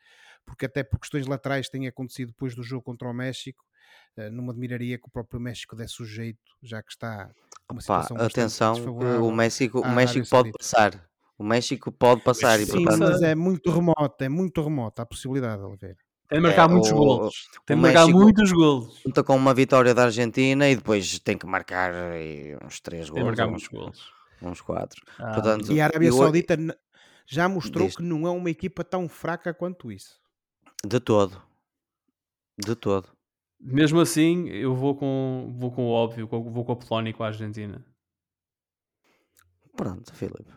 porque até por questões laterais tem acontecido depois do jogo contra o México, não me admiraria que o próprio México desse o jeito, já que está numa Pá, situação bastante atenção, o México, o México pode Saudita. passar. O México pode passar e Sim, portanto mas é muito remota, é muito remota a possibilidade, Oliveira. Tem de marcar É, muitos o- golos. Tem de marcar México- muitos golos. conta com uma vitória da Argentina e depois tem que marcar aí uns 3 Tem de gols, marcar uns, muitos golos. uns 4. Ah, Portanto, E a Arábia eu- Saudita já mostrou Diz. que não é uma equipa tão fraca quanto isso. De todo. De todo. Mesmo assim, eu vou com, vou com o óbvio, vou com a Polónia e com a Argentina. Pronto, Filipe.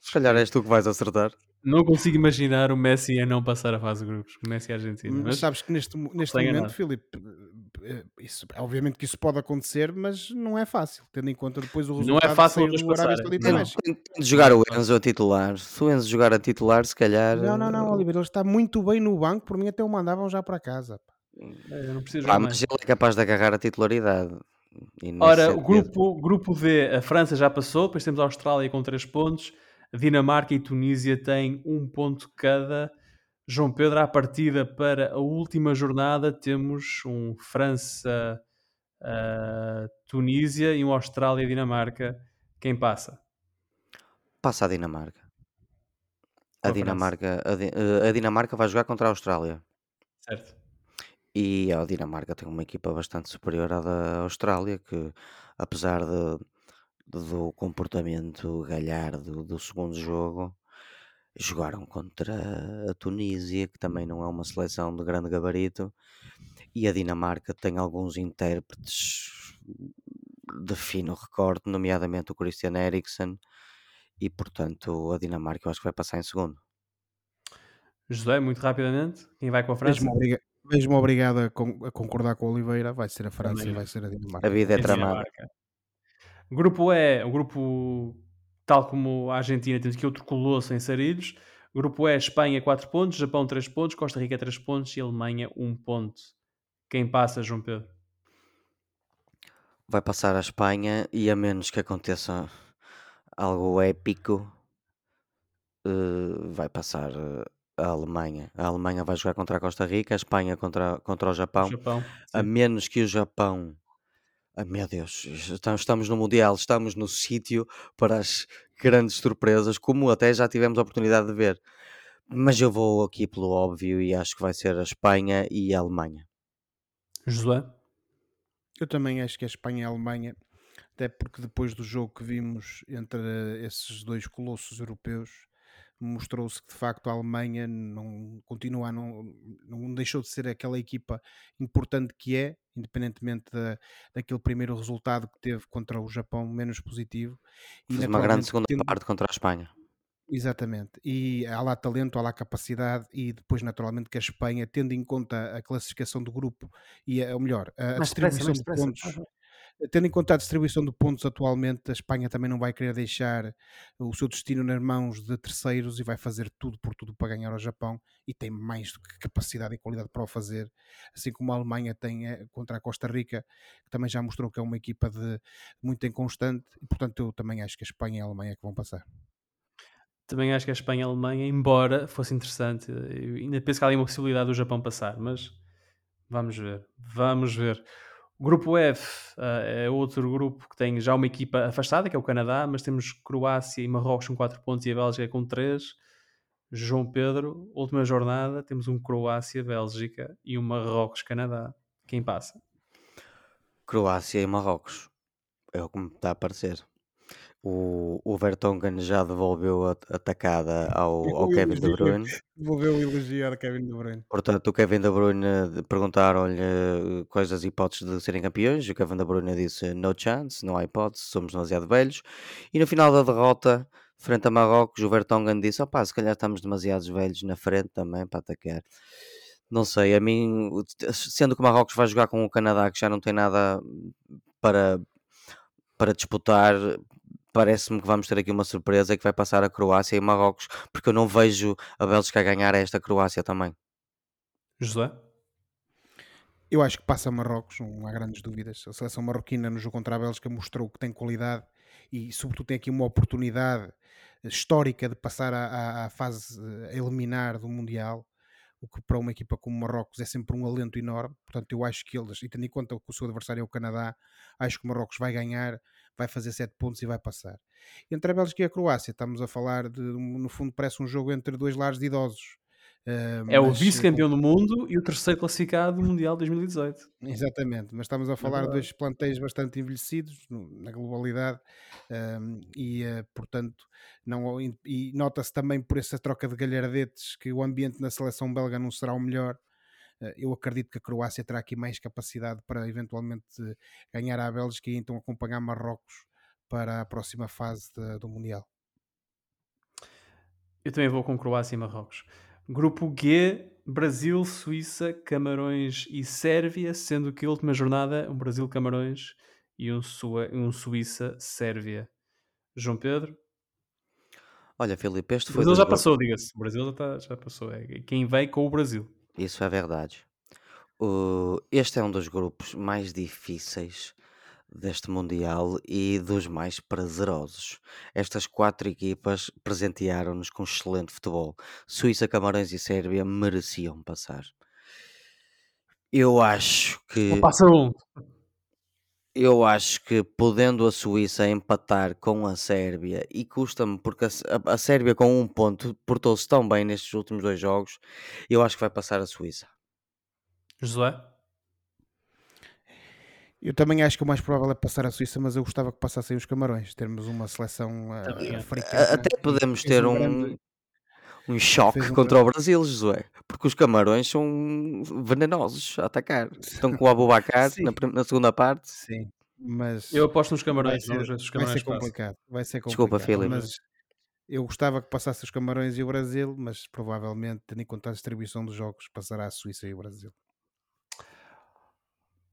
Se calhar és tu que vais acertar. Não consigo imaginar o Messi a não passar a fase de grupos. O Messi e a Argentina. Mas Mas sabes que neste, neste momento, enganado. Filipe, eh, isso, obviamente que isso pode acontecer, mas não é fácil, tendo em conta depois o Não é resultado fácil Arábia passarem. Tem, de jogar o Enzo a titular. Se o Enzo jogar a titular, se calhar. Não, não, não, eh, Oliveira, ele está muito bem no banco, por mim até o mandavam já para casa. pá. É, eu não preciso jogar mas mais. ele é capaz de agarrar a titularidade. Ora, o grupo, grupo D, a França já passou, depois temos a Austrália com 3 pontos, a Dinamarca e Tunísia têm um ponto cada. João Pedro, à partida para a última jornada, temos um França, ah, Tunísia e um Austrália e Dinamarca. Quem passa? Passa a Dinamarca. A a. Dinamarca, a, eh, a Dinamarca vai jogar contra a Austrália. Certo. E a Dinamarca tem uma equipa bastante superior à da Austrália, que apesar de, do comportamento galhardo do segundo jogo, jogaram contra a Tunísia, que também não é uma seleção de grande gabarito, e a Dinamarca tem alguns intérpretes de fino recorte, nomeadamente o Christian Eriksen, e portanto a Dinamarca eu acho que vai passar em segundo. José, muito rapidamente, quem vai com a França? Obriga- vejo-me obrigado a, con- a concordar com o Oliveira, vai ser a França Também e vai ser a A Dinamarca. vida é É tramada. O grupo E, o grupo tal como a Argentina, temos aqui outro colosso em Sarilhos. Grupo E, Espanha 4 pontos, Japão 3 pontos, Costa Rica 3 pontos e Alemanha 1 ponto. Quem passa, João Pedro? Vai passar a Espanha e a menos que aconteça algo épico, uh, vai passar uh, a Alemanha. A Alemanha vai jogar contra a Costa Rica, a Espanha contra, contra o Japão. Japão a menos que o Japão. Ah, meu Deus, estamos, estamos no Mundial, estamos no sítio para as grandes surpresas, como até já tivemos a oportunidade de ver. Mas eu vou aqui pelo óbvio e acho que vai ser a Espanha e a Alemanha. Josué? Eu também acho que a Espanha e a Alemanha, até porque depois do jogo que vimos entre esses dois colossos europeus, mostrou-se que de facto a Alemanha não continua, não, não deixou de ser aquela equipa importante que é, independentemente da, daquele primeiro resultado que teve contra o Japão menos positivo. E Fez uma grande segunda tendo... parte contra a Espanha. Exatamente, e há lá talento, há lá capacidade, e depois, naturalmente, que a Espanha, tendo em conta a classificação do grupo e, ou melhor, a mais distribuição de pontos, tendo em conta a distribuição de pontos atualmente, a Espanha também não vai querer deixar o seu destino nas mãos de terceiros e vai fazer tudo por tudo para ganhar ao Japão e tem mais do que capacidade e qualidade para o fazer, assim como a Alemanha tem eh, contra a Costa Rica, que também já mostrou que é uma equipa de muito inconstante, e portanto eu também acho que a Espanha e a Alemanha é que vão passar. Também acho que a Espanha e a Alemanha, embora fosse interessante, eu ainda penso que há ali uma possibilidade do Japão passar, mas vamos ver, vamos ver. Grupo F uh, é outro grupo que tem já uma equipa afastada, que é o Canadá, mas temos Croácia e Marrocos com 4 pontos e a Bélgica com 3. João Pedro, última jornada, temos um Croácia-Bélgica e um Marrocos-Canadá. Quem passa? Croácia e Marrocos. É o que me está a parecer o, o Vertonghen já devolveu a atacada ao, ao Kevin De Bruyne. Devolveu ao Kevin De Bruyne. Portanto, o Kevin De Bruyne perguntaram-lhe eh, quais as hipóteses de serem campeões. E o Kevin De Bruyne disse: No chance, não há hipótese, somos demasiado velhos. E no final da derrota, frente a Marrocos, o Vertonghen disse: Opá, se calhar estamos demasiados velhos na frente também para atacar. Não sei, a mim, sendo que o Marrocos vai jogar com o Canadá, que já não tem nada para, para disputar, parece-me que vamos ter aqui uma surpresa que vai passar a Croácia e Marrocos, porque eu não vejo a Bélgica a ganhar esta Croácia também. José? Eu acho que passa Marrocos, não há grandes dúvidas. A seleção marroquina no jogo contra a Bélgica mostrou que tem qualidade e, sobretudo, tem aqui uma oportunidade histórica de passar à, fase a eliminar do Mundial o que para uma equipa como Marrocos é sempre um alento enorme. Portanto, eu acho que eles, e tendo em conta que o seu adversário é o Canadá, acho que o Marrocos vai ganhar, vai fazer 7 pontos e vai passar. Entre a Bélgica e a Croácia, estamos a falar de, no fundo, parece um jogo entre dois lares de idosos. Uh, é o vice-campeão do mundo e o terceiro classificado do Mundial 2018. Exatamente, mas estamos a falar é de dois plantéis bastante envelhecidos na globalidade um, e, uh, portanto, não, e nota-se também por essa troca de galhardetes que o ambiente na seleção belga não será o melhor. Uh, eu acredito que a Croácia terá aqui mais capacidade para eventualmente ganhar a Bélgica e então acompanhar Marrocos para a próxima fase de, do Mundial. Eu também vou com Croácia e Marrocos. Grupo G, Brasil, Suíça, Camarões e Sérvia, sendo que a última jornada um Brasil, Camarões e um, Sua, um Suíça, Sérvia. João Pedro? Olha, Filipe, este foi. O Brasil já passou, diga-se. O Brasil já, tá, já passou. É quem veio com o Brasil. Isso é verdade. Uh, este é um dos grupos mais difíceis deste Mundial e dos mais prazerosos. Estas quatro equipas presentearam-nos com excelente futebol. Suíça, Camarões e Sérvia mereciam passar. Eu acho que. Passa um. Eu acho que podendo a Suíça empatar com a Sérvia e custa-me porque a, a, a Sérvia com um ponto portou-se tão bem nestes últimos dois jogos, eu acho que vai passar a Suíça. José? Eu também acho que o mais provável é passar a Suíça, mas eu gostava que passassem os Camarões, termos uma seleção uh, africana. Até podemos ter um. Um choque um contra o Brasil, Josué, porque os Camarões são venenosos a atacar. Estão com o Abubacar na, na segunda parte. Sim, mas eu aposto nos Camarões, vai ser, os Camarões vai ser complicado. Vai ser complicado. Desculpa, Filipe. Mas eu gostava que passasse os Camarões e o Brasil, mas provavelmente, tendo em conta a distribuição dos jogos, passará a Suíça e o Brasil.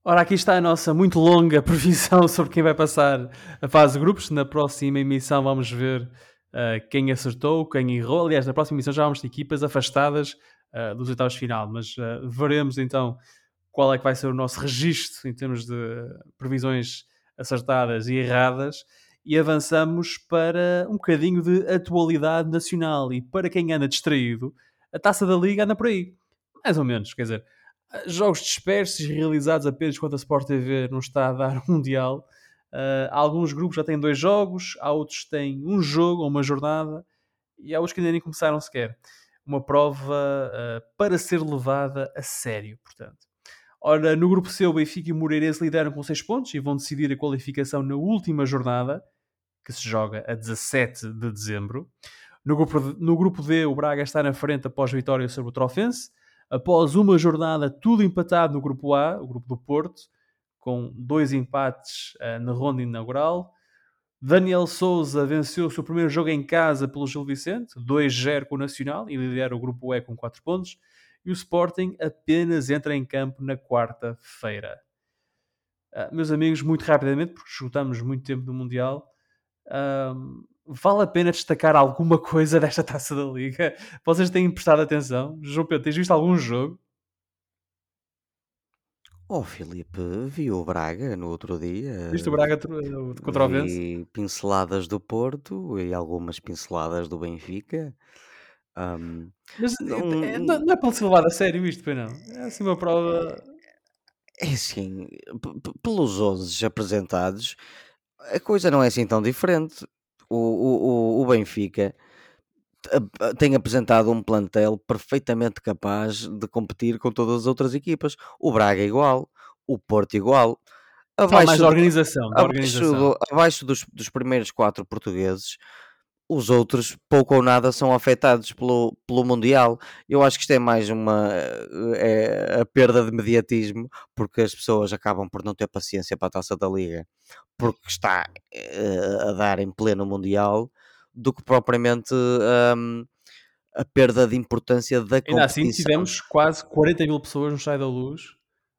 Ora, aqui está a nossa muito longa previsão sobre quem vai passar a fase de grupos. Na próxima emissão vamos ver uh, quem acertou, quem errou. Aliás, na próxima emissão já vamos ter equipas afastadas uh, dos oitavos de final, mas uh, veremos então qual é que vai ser o nosso registro em termos de previsões acertadas e erradas. E avançamos para um bocadinho de atualidade nacional. E para quem anda distraído, a taça da Liga anda por aí. Mais ou menos, quer dizer, jogos dispersos realizados apenas quando a Sport TV não está a dar um Mundial. Uh, alguns grupos já têm dois jogos, há outros que têm um jogo ou uma jornada, e há outros que ainda nem começaram sequer. Uma prova uh, para ser levada a sério, portanto. Ora, no grupo C, o Benfica e o Moreirense lideram com 6 pontos e vão decidir a qualificação na última jornada, que se joga a 17 de dezembro. No grupo, no grupo D, o Braga está na frente após vitória sobre o Trofense. Após uma jornada tudo empatado no grupo A, o grupo do Porto, com dois empates uh, na ronda inaugural. Daniel Souza venceu o seu primeiro jogo em casa pelo Gil Vicente, 2-0 com o Nacional, e lidera o grupo E com 4 pontos. E o Sporting apenas entra em campo na quarta-feira. Uh, meus amigos, muito rapidamente, porque esgotamos muito tempo do Mundial, uh, vale a pena destacar alguma coisa desta taça da Liga? Vocês têm prestado atenção? João Pedro, tens visto algum jogo? Oh, Filipe, vi o Braga no outro dia. Viste o Braga contra o Vence? Vi pinceladas do Porto e algumas pinceladas do Benfica. Um, Mas não, é, não, não é para se levar a sério isto, pois não? É assim uma prova. É assim, pelos 11 apresentados, a coisa não é assim tão diferente o, o, o Benfica tem apresentado um plantel perfeitamente capaz de competir com todas as outras equipas. O Braga é igual, o Porto é igual. Abaixo, mais da organização, da abaixo, abaixo dos, dos, primeiros quatro portugueses, os outros pouco ou nada são afetados pelo, pelo Mundial. Eu acho que isto é mais uma é a perda de mediatismo, porque as pessoas acabam por não ter paciência para a taça da Liga, porque está uh, a dar em pleno Mundial, do que propriamente um, a perda de importância da competição. Ainda assim, tivemos quase 40 mil pessoas no Estádio da Luz,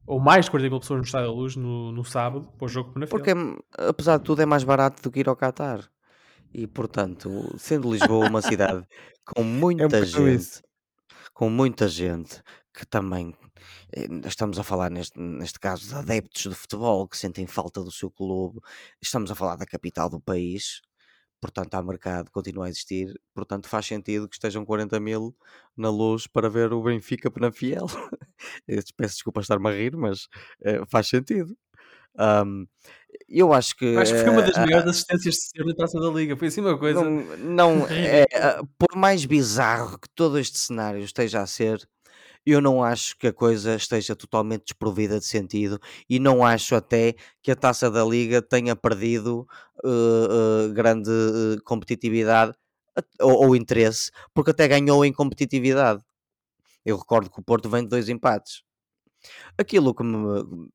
ou mais de 40 mil pessoas no Estádio da Luz no, no sábado, para o jogo na Porque, apesar de tudo, é mais barato do que ir ao Qatar. E, portanto, sendo Lisboa uma cidade com muita é gente, com muita gente que também eh, estamos a falar neste, neste caso de adeptos de futebol que sentem falta do seu clube, estamos a falar da capital do país, portanto há mercado, continua a existir, portanto faz sentido que estejam 40 mil na luz para ver o Benfica Penafiel. Peço desculpa estar-me a rir, mas é, faz sentido. Um, eu acho que. Acho que foi uma das uh, maiores assistências de ser na taça da Liga. Foi assim uma coisa. Não, não é, uh, por mais bizarro que todo este cenário esteja a ser, eu não acho que a coisa esteja totalmente desprovida de sentido e não acho até que a taça da Liga tenha perdido uh, uh, grande uh, competitividade ou, ou, interesse, porque até ganhou em competitividade. Eu recordo que o Porto vem de dois empates. Aquilo que me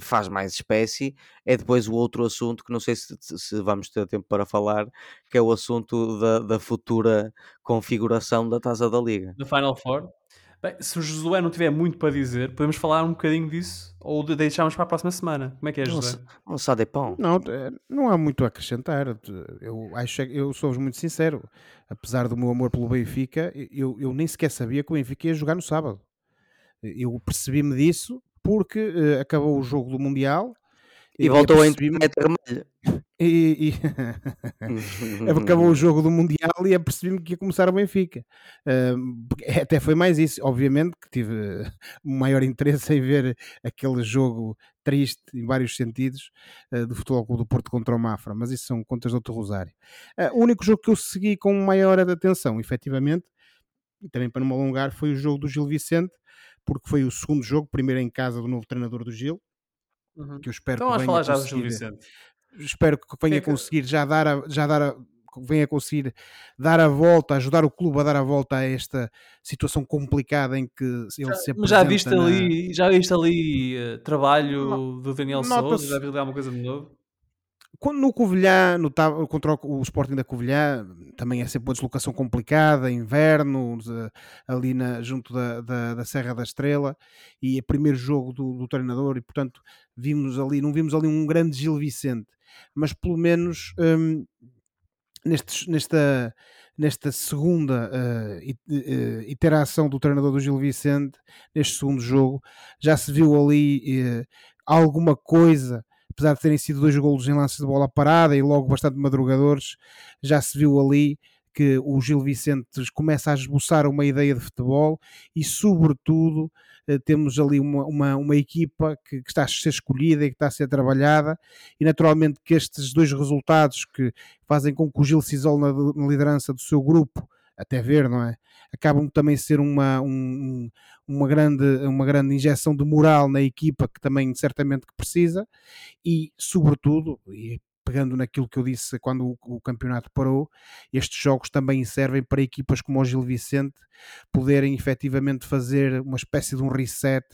faz mais espécie é depois o outro assunto que não sei se, se vamos ter tempo para falar, que é o assunto da, da futura configuração da taça da Liga. Do Final Four? Bem, se o Josué não tiver muito para dizer, podemos falar um bocadinho disso ou deixamos para a próxima semana. Como é que é, Josué? Um só de pão. Não, eh, não há muito a acrescentar. Eu acho eu sou muito sincero. Apesar do meu amor pelo Benfica, eu, eu nem sequer sabia que o Benfica ia jogar no sábado. Eu percebi-me disso porque uh, acabou o jogo do Mundial e voltou a vermelha. E, e... acabou o jogo do Mundial e apercebi-me que ia começar o Benfica. Uh, até foi mais isso, obviamente, que tive maior interesse em ver aquele jogo triste em vários sentidos uh, do Futebol Clube do Porto contra o Mafra, mas isso são contas de outro rosário. Uh, o único jogo que eu segui com maior atenção, efetivamente, e também para não me alongar, foi o jogo do Gil Vicente, porque foi o segundo jogo, primeiro em casa do novo treinador do Gil, uhum. que eu espero então, que venha falar já do Gil Vicente. Espero que venha que... conseguir já dar a, já dar a, venha conseguir dar a volta, ajudar o clube a dar a volta a esta situação complicada em que ele já, se apresenta. Já viste na... ali, já viste ali uh, trabalho do Daniel Souza? Já viste alguma coisa de novo? Quando no Covilhã, no, contra o Sporting da Covilhã, também é sempre uma deslocação complicada, inverno, ali na, junto da, da, da, Serra da Estrela, e é primeiro jogo do, do, treinador, e portanto vimos ali, não vimos ali um grande Gil Vicente, mas pelo menos hum, nestes, nesta, nesta segunda uh, iteração do treinador do Gil Vicente, neste segundo jogo, já se viu ali uh, alguma coisa, apesar de terem sido dois golos em lance de bola parada e logo bastante madrugadores, já se viu ali que o Gil Vicente começa a esboçar uma ideia de futebol e, sobretudo, eh, temos ali uma, uma, uma equipa que, que, está a ser escolhida e que está a ser trabalhada, e naturalmente que estes dois resultados que fazem com que o Gil se isole na, na liderança do seu grupo, até ver, não é? Acabam também ser uma, um, uma, grande, uma grande injeção de moral na equipa que também certamente que precisa e, sobretudo, e pegando naquilo que eu disse quando o, campeonato parou, estes jogos também servem para equipas como o Gil Vicente poderem efetivamente fazer uma espécie de um reset,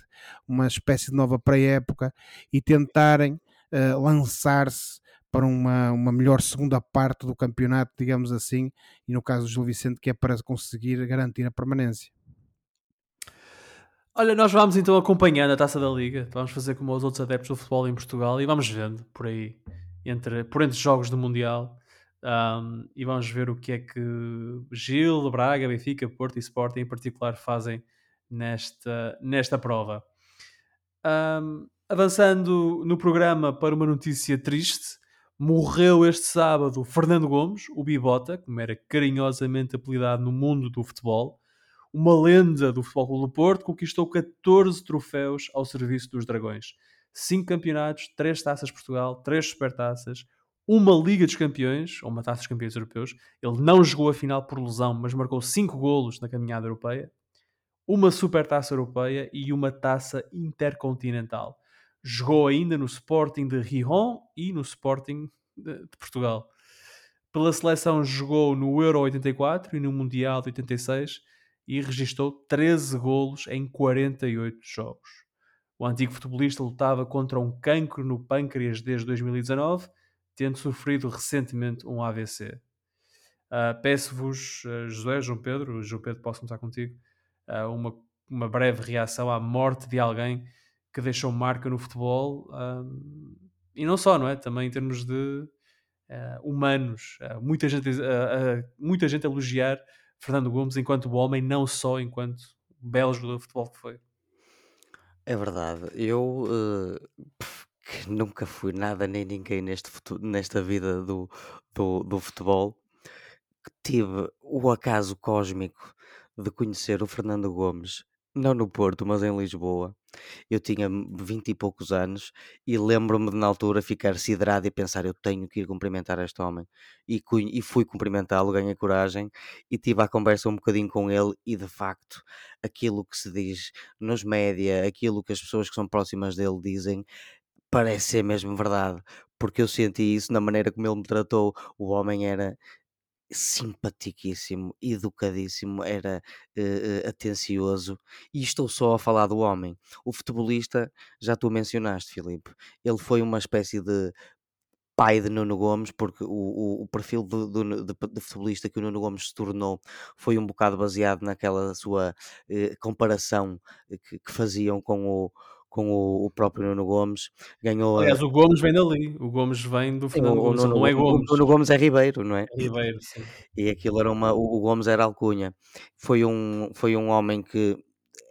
uma espécie de nova pré-época e tentarem uh, lançar-se para uma, uma melhor segunda parte do campeonato, digamos assim, e no caso do Gil Vicente, que é para conseguir garantir a permanência. Olha, nós vamos então acompanhando a taça da Liga, vamos fazer como os outros adeptos do futebol em Portugal e vamos vendo por aí entre, por entre jogos do Mundial um, e vamos ver o que é que Gil, Braga, Benfica, Porto e Sporting em particular fazem nesta, nesta prova. Um, avançando no programa para uma notícia triste, morreu este sábado Fernando Gomes, o Bibota, como era carinhosamente apelidado no mundo do futebol. Uma lenda do Futebol do Porto, conquistou 14 troféus ao serviço dos Dragões. 5 campeonatos, 3 taças Portugal, 3 supertaças, uma Liga dos Campeões, ou uma Taça dos Campeões Europeus. Ele não jogou a final por lesão, mas marcou 5 golos na caminhada europeia. Uma Supertaça Europeia e uma Taça Intercontinental. Jogou ainda no Sporting de Rijon e no Sporting de, de Portugal. Pela seleção jogou no Euro 84 e no Mundial de 86 e registrou 13 golos em 48 jogos. O antigo futebolista lutava contra um cancro no pâncreas desde 2019, tendo sofrido recentemente um AVC. Uh, ah, Peço-vos, uh, José, João Pedro, João Pedro, posso começar contigo, uh, uma, uma breve reação à morte de alguém que deixou marca no futebol e não só, não é? Também em termos de humanos. muita, gente, muita gente elogiar Fernando Gomes enquanto homem, não só enquanto belo jogador de futebol que foi. É verdade. Eu, que nunca fui nada nem ninguém neste nesta vida do, do, do futebol, tive o acaso cósmico de conhecer o Fernando Gomes, não no Porto, mas em Lisboa. Eu tinha vinte e poucos anos e lembro-me de, na altura, ficar siderado e pensar: eu tenho que ir cumprimentar este homem. E, e fui cumprimentá-lo, ganhei coragem e tive a conversa um bocadinho com ele. E de facto, aquilo que se diz nos média, aquilo que as pessoas que são próximas dele dizem, parece ser mesmo verdade. Porque eu senti isso na maneira como ele me tratou. O homem era simpaticíssimo, educadíssimo, era uh, atencioso. E estou só a falar do homem. O futebolista, já tu mencionaste, Filipe, ele foi uma espécie de pai de Nuno Gomes, porque o, o, o perfil de, de, de, de, futebolista que o Nuno Gomes se tornou foi um bocado baseado naquela sua eh, comparação que, que, faziam com o, com o, o próprio Nuno Gomes. Ganhou Aliás, o Gomes vem dali. O Gomes vem do Fernando Gomes, Nuno, não é Gomes. O Nuno Gomes é Ribeiro, não é? é Ribeiro, sim. E aquilo era uma. O Gomes era alcunha. Foi um, foi um homem que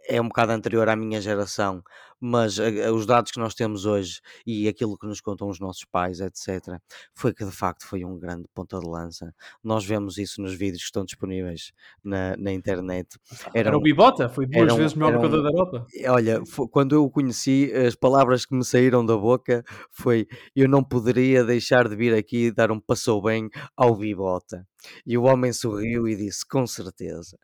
é um bocado anterior à minha geração, mas uh, os dados que nós temos hoje e aquilo que nos contam os nossos pais, etc., foi que de facto foi um grande ponta de lança. Nós vemos isso nos vídeos que estão disponíveis na, na internet. Era, era o Bibota, foi duas vezes melhor jogador um, da Europa. Olha, foi, quando eu o conheci, as palavras que me saíram da boca foi: eu não poderia deixar de vir aqui e dar um passou bem ao Bibota. E o homem sorriu e disse: com certeza.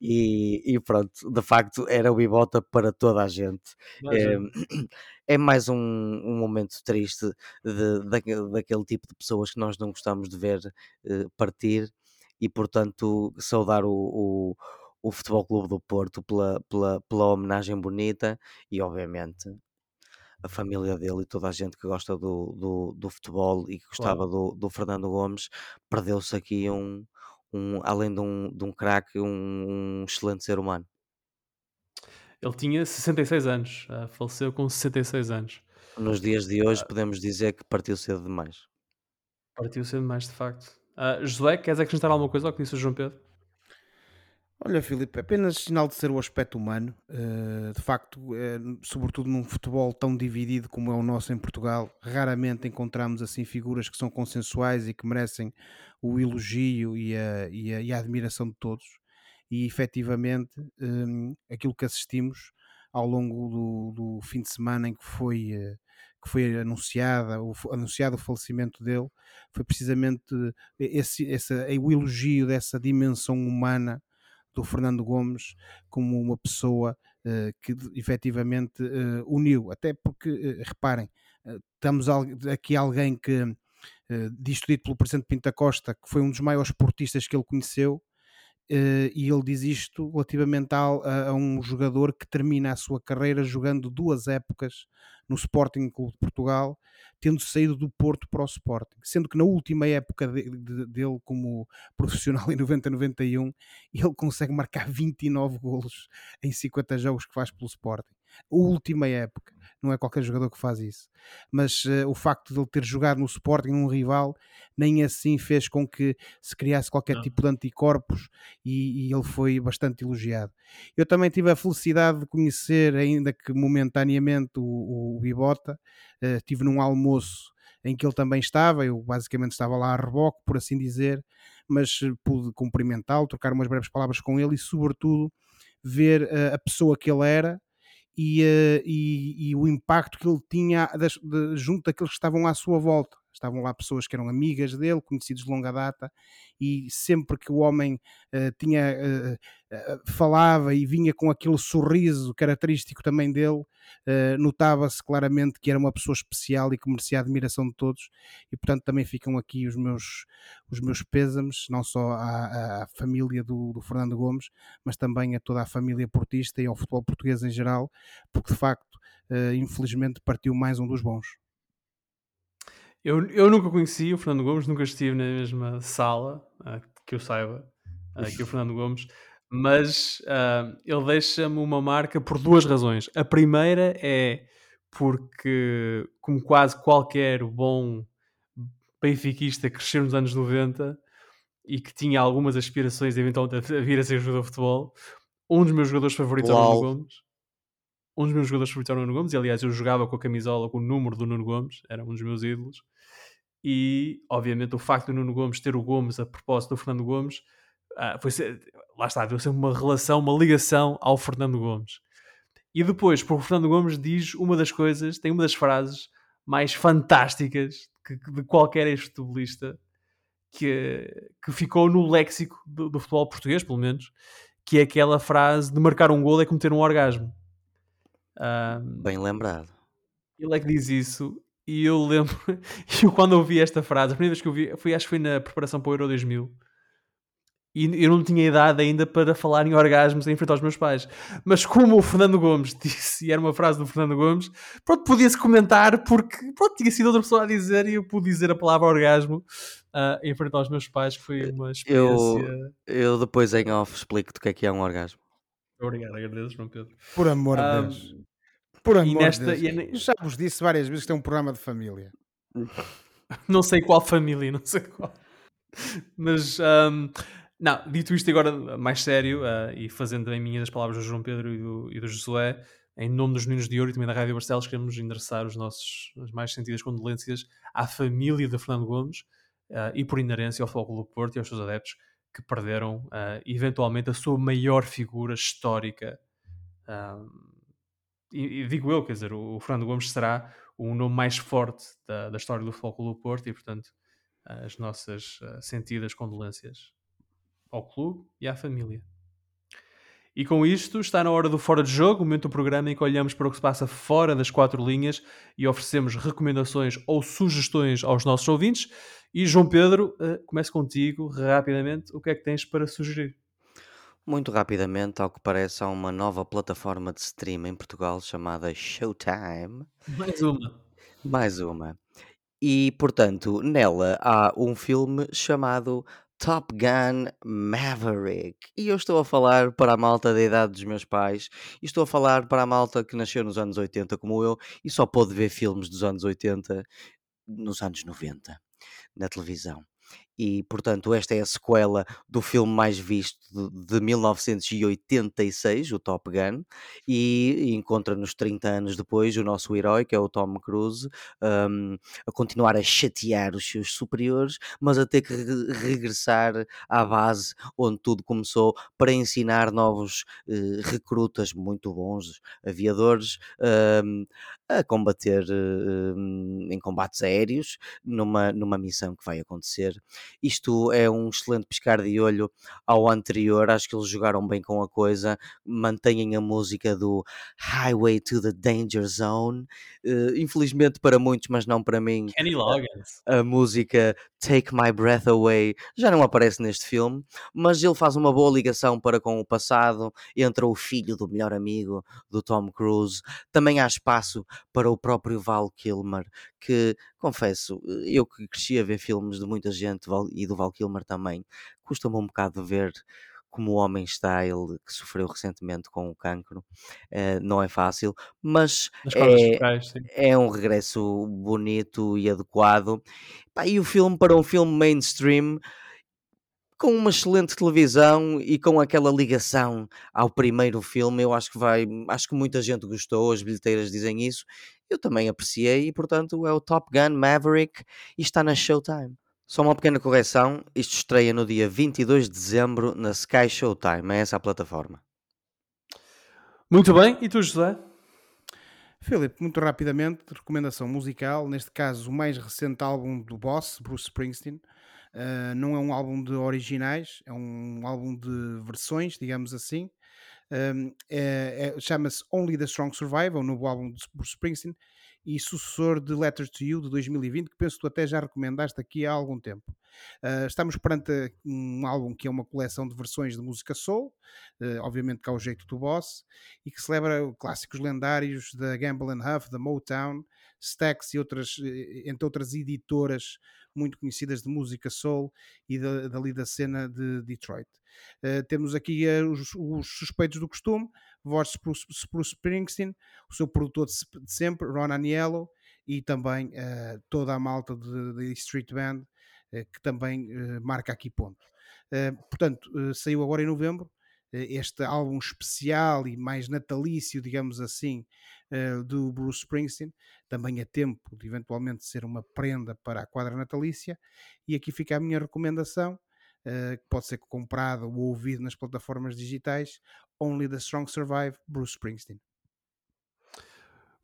E, e, pronto, de facto era o Bibota para toda a gente. É, é, mais um, um, momento triste de, de, daquele tipo de pessoas que nós não gostamos de ver uh, partir e, portanto, saudar o, o, o Futebol Clube do Porto pela, pela, pela homenagem bonita e, obviamente, a família dele e toda a gente que gosta do, do, do futebol e que gostava claro. do, do Fernando Gomes, perdeu-se aqui um, um, além de um, de um craque, um, um, excelente ser humano. Ele tinha 66 anos, uh, faleceu com 66 anos. Nos dias de hoje uh, podemos dizer que partiu cedo demais. Partiu cedo demais, de facto. Uh, José, queres acrescentar alguma coisa ao que disse o João Pedro? Olha, Filipe, apenas sinal de ser o aspecto humano. Uh, de facto, uh, sobretudo num futebol tão dividido como é o nosso em Portugal, raramente encontramos assim figuras que são consensuais e que merecem o elogio e a, e a, e a admiração de todos. E efetivamente, um, aquilo que assistimos ao longo do, do, fim de semana em que foi, uh, que foi anunciada, o, anunciado o falecimento dele, foi precisamente esse, esse, o elogio dessa dimensão humana do Fernando Gomes como uma pessoa uh, que efetivamente uh, uniu, até porque, uh, reparem, estamos aqui alguém que, dito pelo Presidente Pinta Costa, que foi um dos maiores esportistas que ele conheceu, Uh, e ele diz isto relativamente a, a, um jogador que termina a sua carreira jogando duas épocas no Sporting Clube de Portugal, tendo saído do Porto para o Sporting, sendo que na última época de, de, dele como profissional em 90-91 ele consegue marcar 29 golos em 50 jogos que faz pelo Sporting a última época. Não é qualquer jogador que faz isso. Mas uh, o facto de ele ter jogado no Sporting, num rival, nem assim fez com que se criasse qualquer tipo de anticorpos e, e, ele foi bastante elogiado. Eu também tive a felicidade de conhecer, ainda que momentaneamente, o, o Bibota. Uh, tive num almoço em que ele também estava, eu basicamente estava lá a reboque, por assim dizer, mas eh, pude cumprimentá-lo, trocar umas breves palavras com ele e, sobretudo, ver a pessoa que ele era e, uh, e, e, o impacto que ele tinha das, de, junto daqueles que estavam à sua volta. Estavam lá pessoas que eram amigas dele, conhecidos de longa data, e sempre que o homem uh, tinha, uh, falava e vinha com aquele sorriso característico também dele, notava-se claramente que era uma pessoa especial e que merecia a admiração de todos. E portanto também ficam aqui os meus, os meus pêsames, não só à, à família do, do Fernando Gomes, mas também a toda a família portista e ao futebol português em geral, porque de facto, infelizmente, partiu mais um dos bons. Eu, eu nunca conheci o Fernando Gomes, nunca estive na mesma sala, uh, que eu saiba, uh, que o Fernando Gomes, mas uh, ele deixa-me uma marca por duas razões. A primeira é porque, como quase qualquer bom benfiquista cresceu nos anos 90 e que tinha algumas aspirações eventualmente a vir a ser jogador de futebol, um dos meus jogadores favoritos é o Nuno Gomes. Um dos meus jogadores favoritos é o Nuno Gomes, e aliás eu jogava com a camisola com o número do Nuno Gomes, era um dos meus ídolos e obviamente o facto do Nuno Gomes ter o Gomes a propósito do Fernando Gomes uh, foi lá está, deu sempre uma relação, uma ligação ao Fernando Gomes. E depois, porque o Fernando Gomes diz uma das coisas, tem uma das frases mais fantásticas que, de qualquer ex-futebolista que, que ficou no léxico do, do, futebol português, pelo menos, que é aquela frase de marcar um gol é como ter um orgasmo. Um, Bem lembrado. Ele é que diz isso e eu lembro, eu quando ouvi esta frase, a primeira vez que eu vi, foi, acho que foi na preparação para o Euro 2000. E eu não tinha idade ainda para falar em orgasmos em frente aos meus pais. Mas como o Fernando Gomes disse, e era uma frase do Fernando Gomes, pronto, podia-se comentar porque, pronto, tinha sido outra pessoa a dizer e eu pude dizer a palavra orgasmo uh, em frente aos meus pais, que foi uma experiência... Eu, eu depois em off explico-te o que é que é um orgasmo. Obrigado, agradeço, João Pedro. Por amor de Deus. Por amor e nesta, de Deus. Já vos disse várias vezes que tem um programa de família. não sei qual família, não sei qual. Mas, um, não, dito isto agora mais sério, uh, e fazendo também minhas as palavras do João Pedro e do, e do Josué, em nome dos Meninos de Ouro e também da Rádio Barcelos, queremos endereçar os nossos, as mais sentidas condolências à família de Fernando Gomes uh, e, por inerência, ao Futebol do Porto e aos seus adeptos que perderam, uh, eventualmente, a sua maior figura histórica e, e, digo eu, quer dizer, o, o, Fernando Gomes será o nome mais forte da, da história do Futebol do Porto e, portanto, as nossas uh, sentidas condolências ao clube e à família. E com isto, está na hora do Fora de Jogo, momento do programa em que olhamos para o que se passa fora das quatro linhas e oferecemos recomendações ou sugestões aos nossos ouvintes. E João Pedro, uh, começo contigo rapidamente. O que é que tens para sugerir? Muito rapidamente, ao que parece, há uma nova plataforma de stream em Portugal chamada Showtime. Mais uma. Mais uma. E, portanto, nela há um filme chamado Top Gun Maverick. E eu estou a falar para a malta da idade dos meus pais, e estou a falar para a malta que nasceu nos anos 80, como eu, e só pôde ver filmes dos anos 80 nos anos 90 na televisão. E, portanto, esta é a sequela do filme mais visto de, de 1986, o Top Gun, e, encontra-nos 30 anos depois o nosso herói, que é o Tom Cruise, um, a continuar a chatear os seus superiores, mas a ter que re regressar à base onde tudo começou para ensinar novos uh, recrutas muito bons, aviadores, um, a combater uh, em combates aéreos numa, numa missão que vai acontecer. Isto é um excelente piscar de olho ao anterior, acho que eles jogaram bem com a coisa, mantêm a música do Highway to the Danger Zone, uh, infelizmente para muitos, mas não para mim. Kenny Loggins. A, a música Take My Breath Away já não aparece neste filme, mas ele faz uma boa ligação para com o passado, entra o filho do melhor amigo do Tom Cruise, também há espaço para o próprio Val Kilmer, que, confesso, eu que cresci a ver filmes de muita gente e do Val Kilmer também, custa-me um bocado ver como o homem está, ele que sofreu recentemente com o cancro, uh, não é fácil, mas é, é, um regresso bonito e adequado. Pá, e o filme, para um filme mainstream, com uma excelente televisão e com aquela ligação ao primeiro filme, eu acho que vai, acho que muita gente gostou, as bilheteiras dizem isso, eu também apreciei e portanto é o Top Gun Maverick e está na Showtime. Só uma pequena correção, isto estreia no dia 22 de dezembro na Sky Showtime, é essa a plataforma. Muito bem, e tu José? Filipe, muito rapidamente, recomendação musical, neste caso o mais recente álbum do Boss, Bruce Springsteen, Uh, não é um álbum de originais, é um álbum de versões, digamos assim. Um, é, é, Chama-se Only the Strong Survive, é o novo álbum de Bruce Springsteen e sucessor de Letters to You de 2020, que penso que tu até já recomendaste aqui há algum tempo. Uh, estamos perante um álbum que é uma coleção de versões de música soul, uh, obviamente que ao jeito do Boss, e que celebra clássicos lendários da Gamble Huff, da Motown, Stax e outras, entre outras editoras muito conhecidas de música soul e da, dali da cena de Detroit. Uh, temos aqui uh, os, os, suspeitos do costume, voz de Bruce, Bruce Springsteen, o seu produtor de, de sempre, Ron Aniello, e também uh, toda a malta de, Street Band, que também marca aqui ponto. portanto, saiu agora em novembro, este álbum especial e mais natalício, digamos assim, do Bruce Springsteen, também é tempo de eventualmente ser uma prenda para a quadra natalícia. E aqui fica a minha recomendação, que pode ser comprada ou ouvida nas plataformas digitais: Only the Strong Survive, Bruce Springsteen.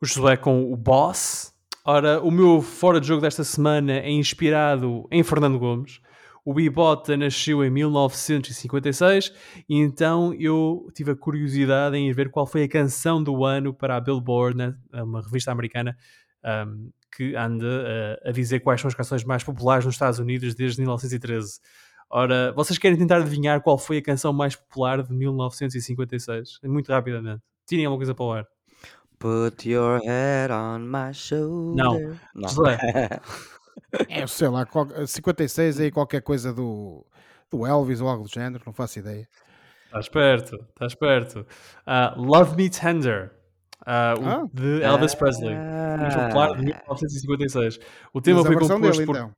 O Josué com o Boss. Ora, o meu fora de jogo desta semana é inspirado em Fernando Gomes. O Bibota nasceu em 1956 e então eu tive a curiosidade em ver qual foi a canção do ano para a Billboard, né, uma revista americana um, que anda uh, a dizer quais são as canções mais populares nos Estados Unidos desde 1913. Ora, vocês querem tentar adivinhar qual foi a canção mais popular de 1956? Muito rapidamente. Tirem alguma coisa para o ar. Put your head on my shoulder. Não. Não. É, sei lá, 56 aí qualquer coisa do, do Elvis ou algo do género, não faço ideia. Estás perto, estás perto. Uh, Love Me Tender, uh, ah. de Elvis Presley, muito popular de 1956. O tema foi composto dele, por. Então.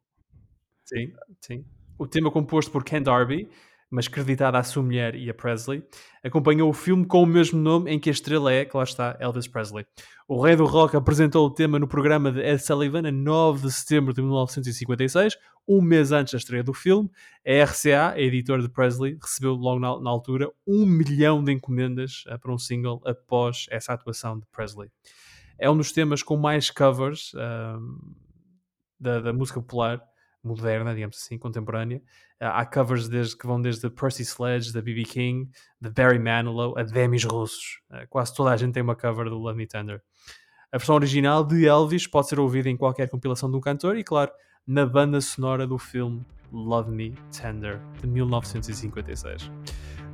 Sim, sim. O tema composto por Ken Darby mas creditada à sua mulher e a Presley, acompanhou o filme com o mesmo nome em que a estrela é, que lá está, Elvis Presley. O rei do rock apresentou o tema no programa de Ed Sullivan a 9 de setembro de 1956, um mês antes da estreia do filme. A RCA, a editora de Presley, recebeu logo na, na altura um milhão de encomendas uh, para um single após essa atuação de Presley. É um dos temas com mais covers uh, da, da música popular moderna, digamos assim, contemporânea. Uh, há covers desde, que vão desde Percy Sledge, da B.B. King, de Barry Manilow, a Demis Russos. Uh, quase toda a gente tem uma cover do Love Me Tender. A versão original de Elvis pode ser ouvida em qualquer compilação um cantor e, claro, na banda sonora do filme Love Me Tender, de 1956.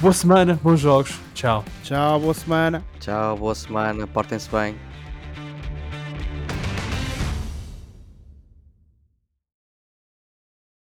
Boa semana, bons jogos. Tchau. Tchau, boa semana. Tchau, boa semana. Portem-se bem.